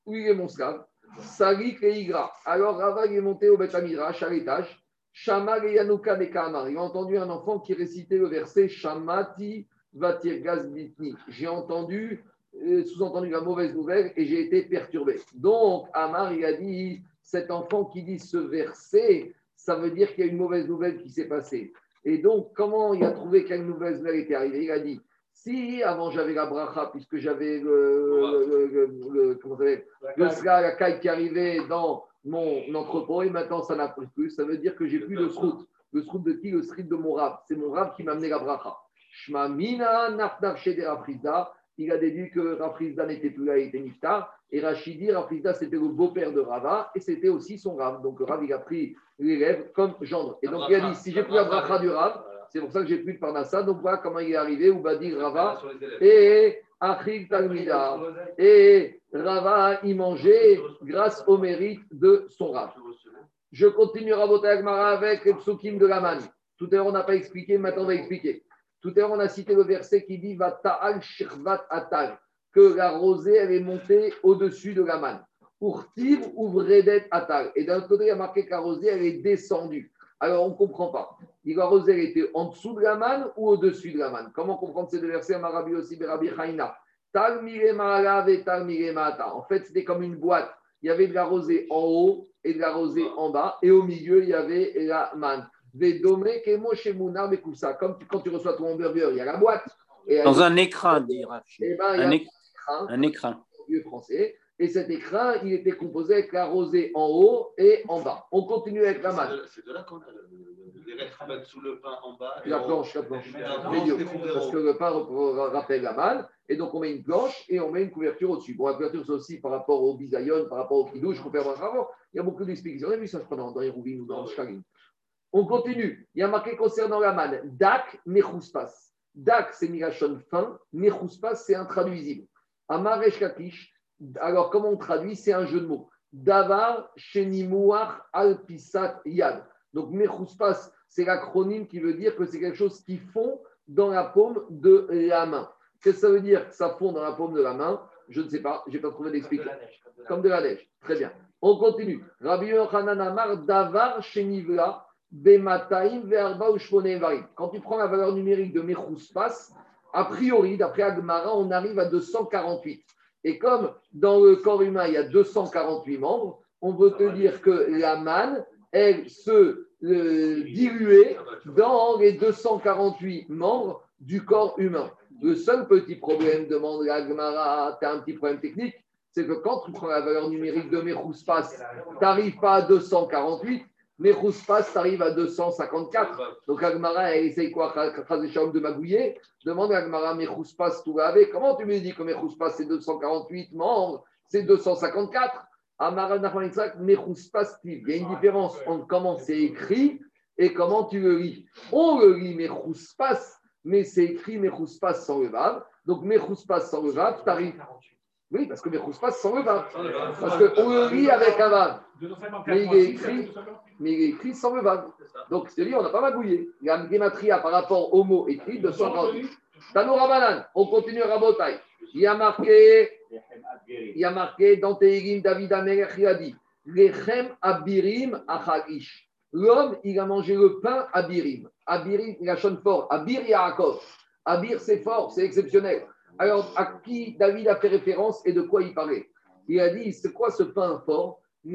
A: où est mon slave Salik et Igra. Alors Rava, il est monté au Beth à l'étage. Et Yanouka de Kamar. Il a entendu un enfant qui récitait le verset Shamati Vatir Gazbitni. J'ai entendu euh, sous-entendu la mauvaise nouvelle et j'ai été perturbé. Donc, Amar, il a dit, cet enfant qui dit ce verset, ça veut dire qu'il y a une mauvaise nouvelle qui s'est passée. Et donc, comment il a trouvé quelle mauvaise nouvelle était arrivée? Il a dit, si avant j'avais la bracha, puisque j'avais le, le, comment le, la caille qui arrivait dans mon entrepôt, et maintenant ça n'a plus, ça veut dire que j'ai plus le srout. Le srout de qui? Le srout de mon rab. C'est mon rab qui m'a amené la bracha. Shma mina il a déduit que Rafrizda n'était plus là, il était Niftar. Et Rachidi, Rafrizda, c'était le beau-père de Rava et c'était aussi son Rav. Donc Rav, il a pris l'élève comme gendre. Et donc il a dit si j'ai pris la bracha du Rav, c'est pour ça que j'ai pris le Parnassa. Donc voilà comment il est arrivé, ou dire Rava. Et Achik Talmida. Et Rava, il mangeait grâce au mérite de son Rav. Je continue à voter avec le psukim de la manne. Tout à l'heure, on n'a pas expliqué, maintenant on va expliquer. Tout à l'heure, on a cité le verset qui dit ta'al shirvat atal, que la rosée, elle est montée au-dessus de la manne. Urtiv ouvredet atal. Et d'un côté, il y a marqué que la rosée, elle est descendue. Alors on ne comprend pas. Il elle était en dessous de la manne ou au-dessus de la manne? Comment comprendre ces deux versets Marabi aussi, Berabi ma'ata. En fait, c'était comme une boîte. Il y avait de la rosée en haut et de la rosée en bas. Et au milieu, il y avait la manne. Comme quand tu reçois ton hamburger, il y a la boîte. Et
F: Dans un écran, dit
A: eh ben,
F: Un,
A: un
F: éc-
A: écran
F: un écran.
A: français. Et cet écrin, il était composé avec la rosée en haut et en bas. On continue avec la manne.
B: C'est de- là qu'on a le- le- les mettre sous le pain en bas. et
A: La planche, la planche. Parce que le pain rappelle la manne. Et donc, on met une planche et on met une couverture au-dessus. Bon, la couverture, c'est aussi par rapport au bisayon, par rapport au kidouche, qu'on fait avant. Il y a beaucoup d'explications. On a vu ça, je crois, dans, les rouvines ou dans le shkarim. On continue. Il y a marqué concernant la manne. Dak, mechuspas. Dak, c'est mirachon fin. Mechuspas, c'est intraduisible. Amaresh kakish. Alors, comment on traduit C'est un jeu de mots. Davar, shenimouach, alpisat, yad. Donc, mechuspas, c'est l'acronyme qui veut dire que c'est quelque chose qui fond dans la paume de la main. Qu'est-ce que ça veut dire que ça fond dans la paume de la main? Je ne sais pas, je n'ai pas trouvé d'explication. Comme de la neige. Très bien. On continue. Rabbi Yochanan Amar, Davar, Shenivla, Bemataim, Verba. Quand tu prends la valeur numérique de Mechuspas, a priori, d'après Agmara, on arrive à 248. Et comme dans le corps humain, il y a 248 membres, on veut te dire que la manne, elle se euh, diluait dans les 248 membres du corps humain. Le seul petit problème, demande la Gemara, tu as un petit problème technique, c'est que quand tu prends la valeur numérique de Mechuspas, tu n'arrives pas à 248, Mechuspas, tu arrives à 254. Donc Agmara, elle essaye quoi? De magouiller Demande à Agmara, Mechuspas, tout avec? Comment tu me dis que Mechuspas, c'est 248 membres C'est 254 Amara Nachman Yitzhak, Mechuspas, il y a une différence entre comment c'est écrit et comment tu le lis. On le lit Mechuspas, mais c'est écrit Mechuspas sans le vav. Donc Mechuspas sans le vav, tu arrives. Oui, parce que Mechuspas sans le vav. Parce qu'on le lit avec un vav.
C: 254
A: Mais il est écrit-
C: fait 258.
A: mais il est écrit sans le vav. Donc, c'est lui, on n'a pas magouillé. Il y a une gématria par rapport au mot écrit de 138. Tanoura Banan, on continue à Rabotai. Il y a marqué, il y a marqué dans Tehillim, David Amelech, il a dit Lechem abirim. L'homme, il a mangé le pain abirim. Abirim, il a fort. Abir Yaakov. Abir, c'est fort, c'est exceptionnel. Alors, à qui David a fait référence et de quoi il parlait Il a dit c'est quoi ce pain fort. C'est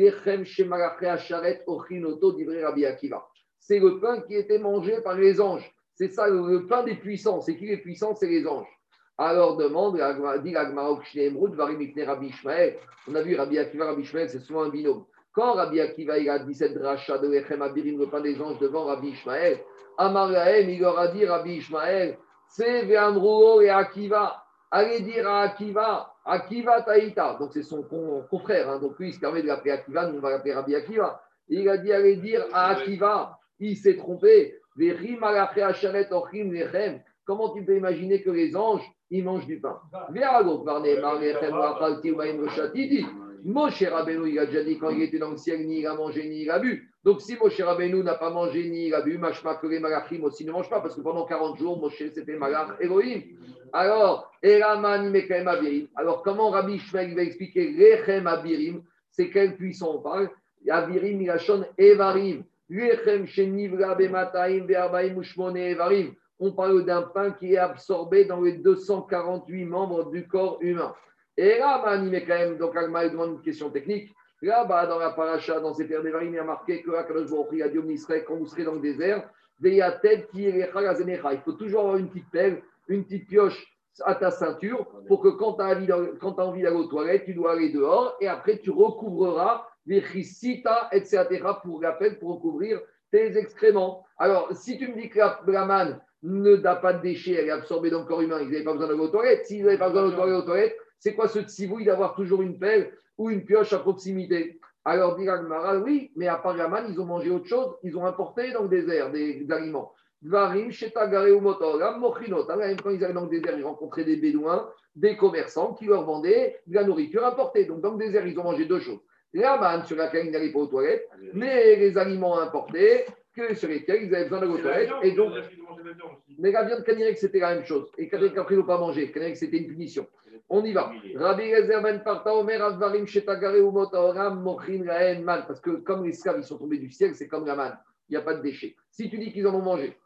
A: le pain qui était mangé par les anges. C'est ça, le, pain des puissants. C'est qui les puissants? C'est les anges. Alors demande, dit Rabbi Ishmael. On a vu Rabbi Akiva, Rabbi Ishmael, c'est souvent un binôme. Quand Rabbi Akiva il a 17 drachas de Lechem Abirim, le pain des anges, devant Rabbi Ishmael, Amar il leur a dit, Rabbi Ishmael, c'est Ve'amruo et Akiva. Allez dire à Akiva, Akiva Taïta. Donc c'est son con- confrère, hein. donc lui il se permet de l'appeler Akiva, nous on va l'appeler Rabbi Akiva. Il a dit, allez dire à Akiva, il s'est trompé. Comment tu peux imaginer que les anges, ils mangent du pain. Moshe Rabbeinu, il a déjà dit quand il était dans le ciel, ni il a mangé, ni il a bu. Donc si Moshe Rabbeinu n'a pas mangé, ni il a bu, machma que malachim aussi ne mangent pas, parce que pendant 40 jours, Moshe c'était malach Elohim. Alors. Alors comment Rabbi Ishmael va expliquer Rechem Abirim? C'est quelle puissance on parle? Abirim, il a shon Evarim. Lechem Shenivra Bemataim, Be'arbaim, Ushmone Evarim. On parle d'un pain qui est absorbé dans les 248 membres du corps humain. Et là, donc Agma demande une question technique. Là, bah, dans la paracha, dans ces terres d'Evarim, il y a marqué que a quand vous serez dans le désert, il faut toujours avoir une petite pelle, une petite pioche à ta ceinture pour que quand tu as envie d'aller aux toilettes, tu dois aller dehors et après tu recouvreras les chisita, etc. pour pelle, pour recouvrir tes excréments. Alors, si tu me dis que la, la manne ne n'a pas de déchets, elle est absorbée dans le corps humain, ils n'avaient pas besoin d'aller aux toilettes. S'ils n'avaient pas besoin d'aller aux toilettes, c'est quoi ce tsivouille d'avoir toujours une pelle ou une pioche à proximité? Alors, dit Agmara, oui, mais à manne, ils ont mangé autre chose, ils ont importé dans le désert des, des aliments. Dvarim, Shetagare ou Motor, Mochinot. Hein, Quand ils allaient dans le désert, ils rencontraient des bédouins, des commerçants qui leur vendaient de la nourriture importée. Donc, dans le désert, ils ont mangé deux choses. La manne sur laquelle ils n'allaient pas aux toilettes, mais les aliments importés que sur lesquels ils avaient besoin d'aller aux toilettes. Et donc, mais la viande canirek, c'était la même chose. Et canirek, après, ils n'ont pas mangé. Canirek, c'était une punition. On y va. Rabbi Eliezer ben Parta Omer Advarim Shetagare ou Motaoram Mochin Laen Man. Parce que comme les esclaves, ils sont tombés du ciel, c'est comme la manne. il n'y a pas de déchets. Si tu dis qu'ils en ont mangé,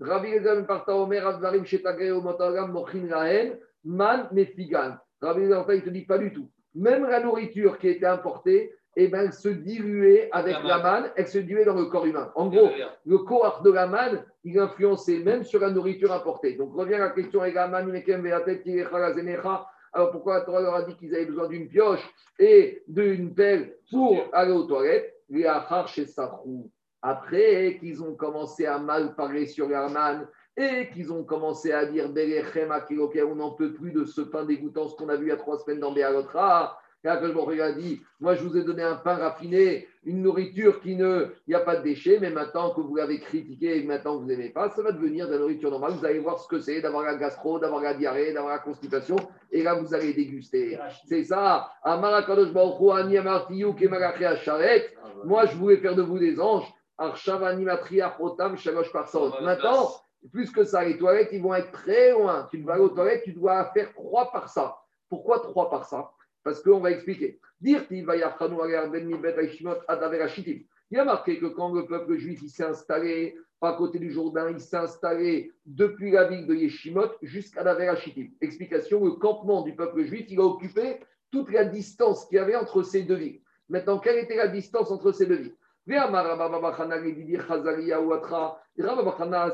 A: Rabbi Elazar parta Omer Advarim Shetagre Motagam Mochin Lahen Man Mefigan. Rabbi Elazar il te dit pas du tout. Même la nourriture qui était importée, eh ben, elle se diluait avec
B: La
A: la
B: manne.
A: elle se diluait dans le corps humain. En gros, le corps de la manne, il influençait même sur la nourriture importée. Donc revient la question avec la Zenecha. Alors pourquoi la Torah leur a dit qu'ils avaient besoin d'une pioche et d'une pelle pour aller aux toilettes? Après qu'ils ont commencé à mal parler sur la manne et qu'ils ont commencé à dire Belechem, on n'en peut plus de ce pain dégoûtant, ce qu'on a vu il y a trois semaines dans Béalotra. Après, je a dit Moi, je vous ai donné un pain raffiné, une nourriture qui ne. Il n'y a pas de déchets, mais maintenant que vous l'avez critiqué et que maintenant vous n'aimez pas, ça va devenir de la nourriture normale. Vous allez voir ce que c'est d'avoir la gastro, d'avoir la diarrhée, d'avoir la constipation. Et là, vous allez déguster. C'est ça. Asharet. Moi, je voulais faire de vous des anges. Maintenant, plus que ça, les toilettes, ils vont être très loin. Tu vas aller aux toilettes, tu dois faire trois par ça. Pourquoi trois par ça? Parce qu'on va expliquer. Dire ben il a marqué que quand le peuple juif s'est installé à côté du Jourdain, il s'est installé depuis la ville de Yeshimot jusqu'à la Verachitim. Explication le campement du peuple juif, il a occupé toute la distance qu'il y avait entre ces deux villes. Maintenant, quelle était la distance entre ces deux villes?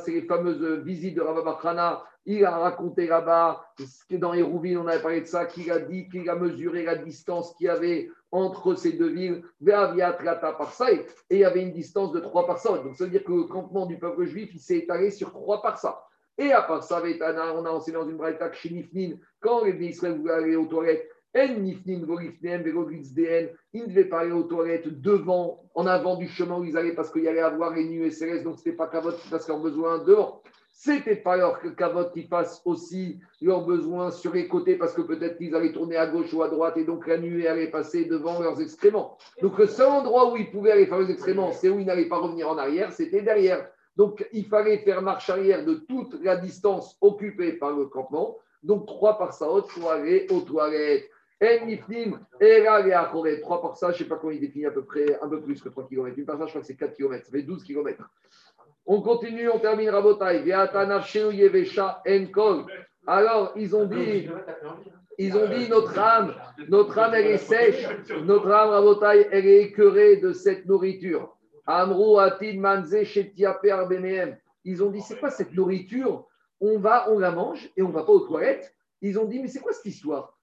A: C'est les fameuses visites de Rababachana. Il a raconté là-bas, dans Hérouville, on avait parlé de ça, qu'il a dit qu'il a mesuré la distance qu'il y avait entre ces deux villes, et il y avait une distance de 3 par Donc ça veut dire que le campement du peuple juif, il s'est étalé sur 3 par Et à part ça, on a enseigné dans une braïta que quand les Israël voulaient aller aux toilettes, Ils ne devaient pas aller aux toilettes devant, en avant du chemin où ils allaient parce qu'il y allait avoir nuées célestes, donc ce n'était pas Kavot qui fasse leurs besoins devant. C'était pas leur Kavot qui fasse aussi leurs besoins sur les côtés parce que peut-être qu'ils allaient tourner à gauche ou à droite et donc la nuée allait passer devant leurs excréments. Donc le seul endroit où ils pouvaient aller faire leurs excréments, c'est où ils n'allaient pas revenir en arrière, c'était derrière. Donc il fallait faire marche arrière de toute la distance occupée par le campement. Donc trois par sa haute pour aller aux toilettes. En Nifnim, Era et Achore. Trois par ça, je ne sais pas comment il définit à peu près, un peu plus que 3 km. Une par ça, je crois que c'est 4 km, ça fait 12 km. On continue, on termine Rabotai. Alors, ils ont dit, ils ont dit, notre âme, notre âme, elle est sèche. Notre âme, Rabotai, elle est écœurée de cette nourriture. Amrou Atid Manze Shetiaper. Ils ont dit, c'est quoi cette nourriture? On va, on la mange et on ne va pas aux toilettes. Ils ont dit, mais c'est quoi cette histoire?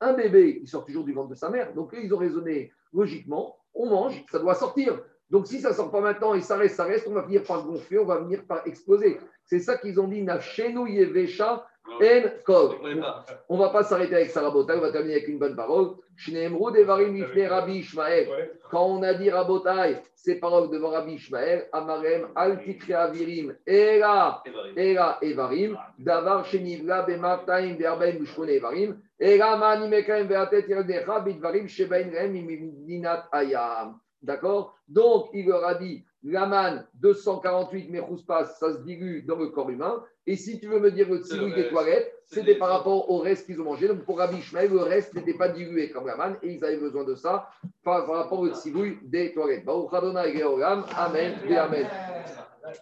A: Un bébé, il sort toujours du ventre de sa mère. Donc, ils ont raisonné logiquement. On mange, ça doit sortir. Donc, si ça ne sort pas maintenant et ça reste, ça reste, on va finir par gonfler, on va venir par exploser. C'est ça qu'ils ont dit, Nafshenu Yevesha. On ne va pas s'arrêter avec Sarabota, on va terminer avec une bonne parole. Ifne Rabbi Ishmael. Quand on a dit Rabotai, ces paroles devant Rabbi Ishmael, Amarem, Al Avirim, Era, Era Evarim, Davar Shenivla Bemataim Verbaim Ushkone Evarim, Era Mani Mekaim Veatet Yerdecha Bidvarim Shebain Rem Imidinat Ayam. D'accord? Donc, il leur a dit, Laman 248 Mechouspas, ça se dilue dans le corps humain. Et si tu veux me dire le
B: le
A: des toilettes, c'était par rapport au reste qu'ils ont mangé. Donc, pour Rabbi Ishmael, le reste n'était pas dilué comme Laman et ils avaient besoin de ça par, rapport au tsilou des toilettes. Amen et Amen.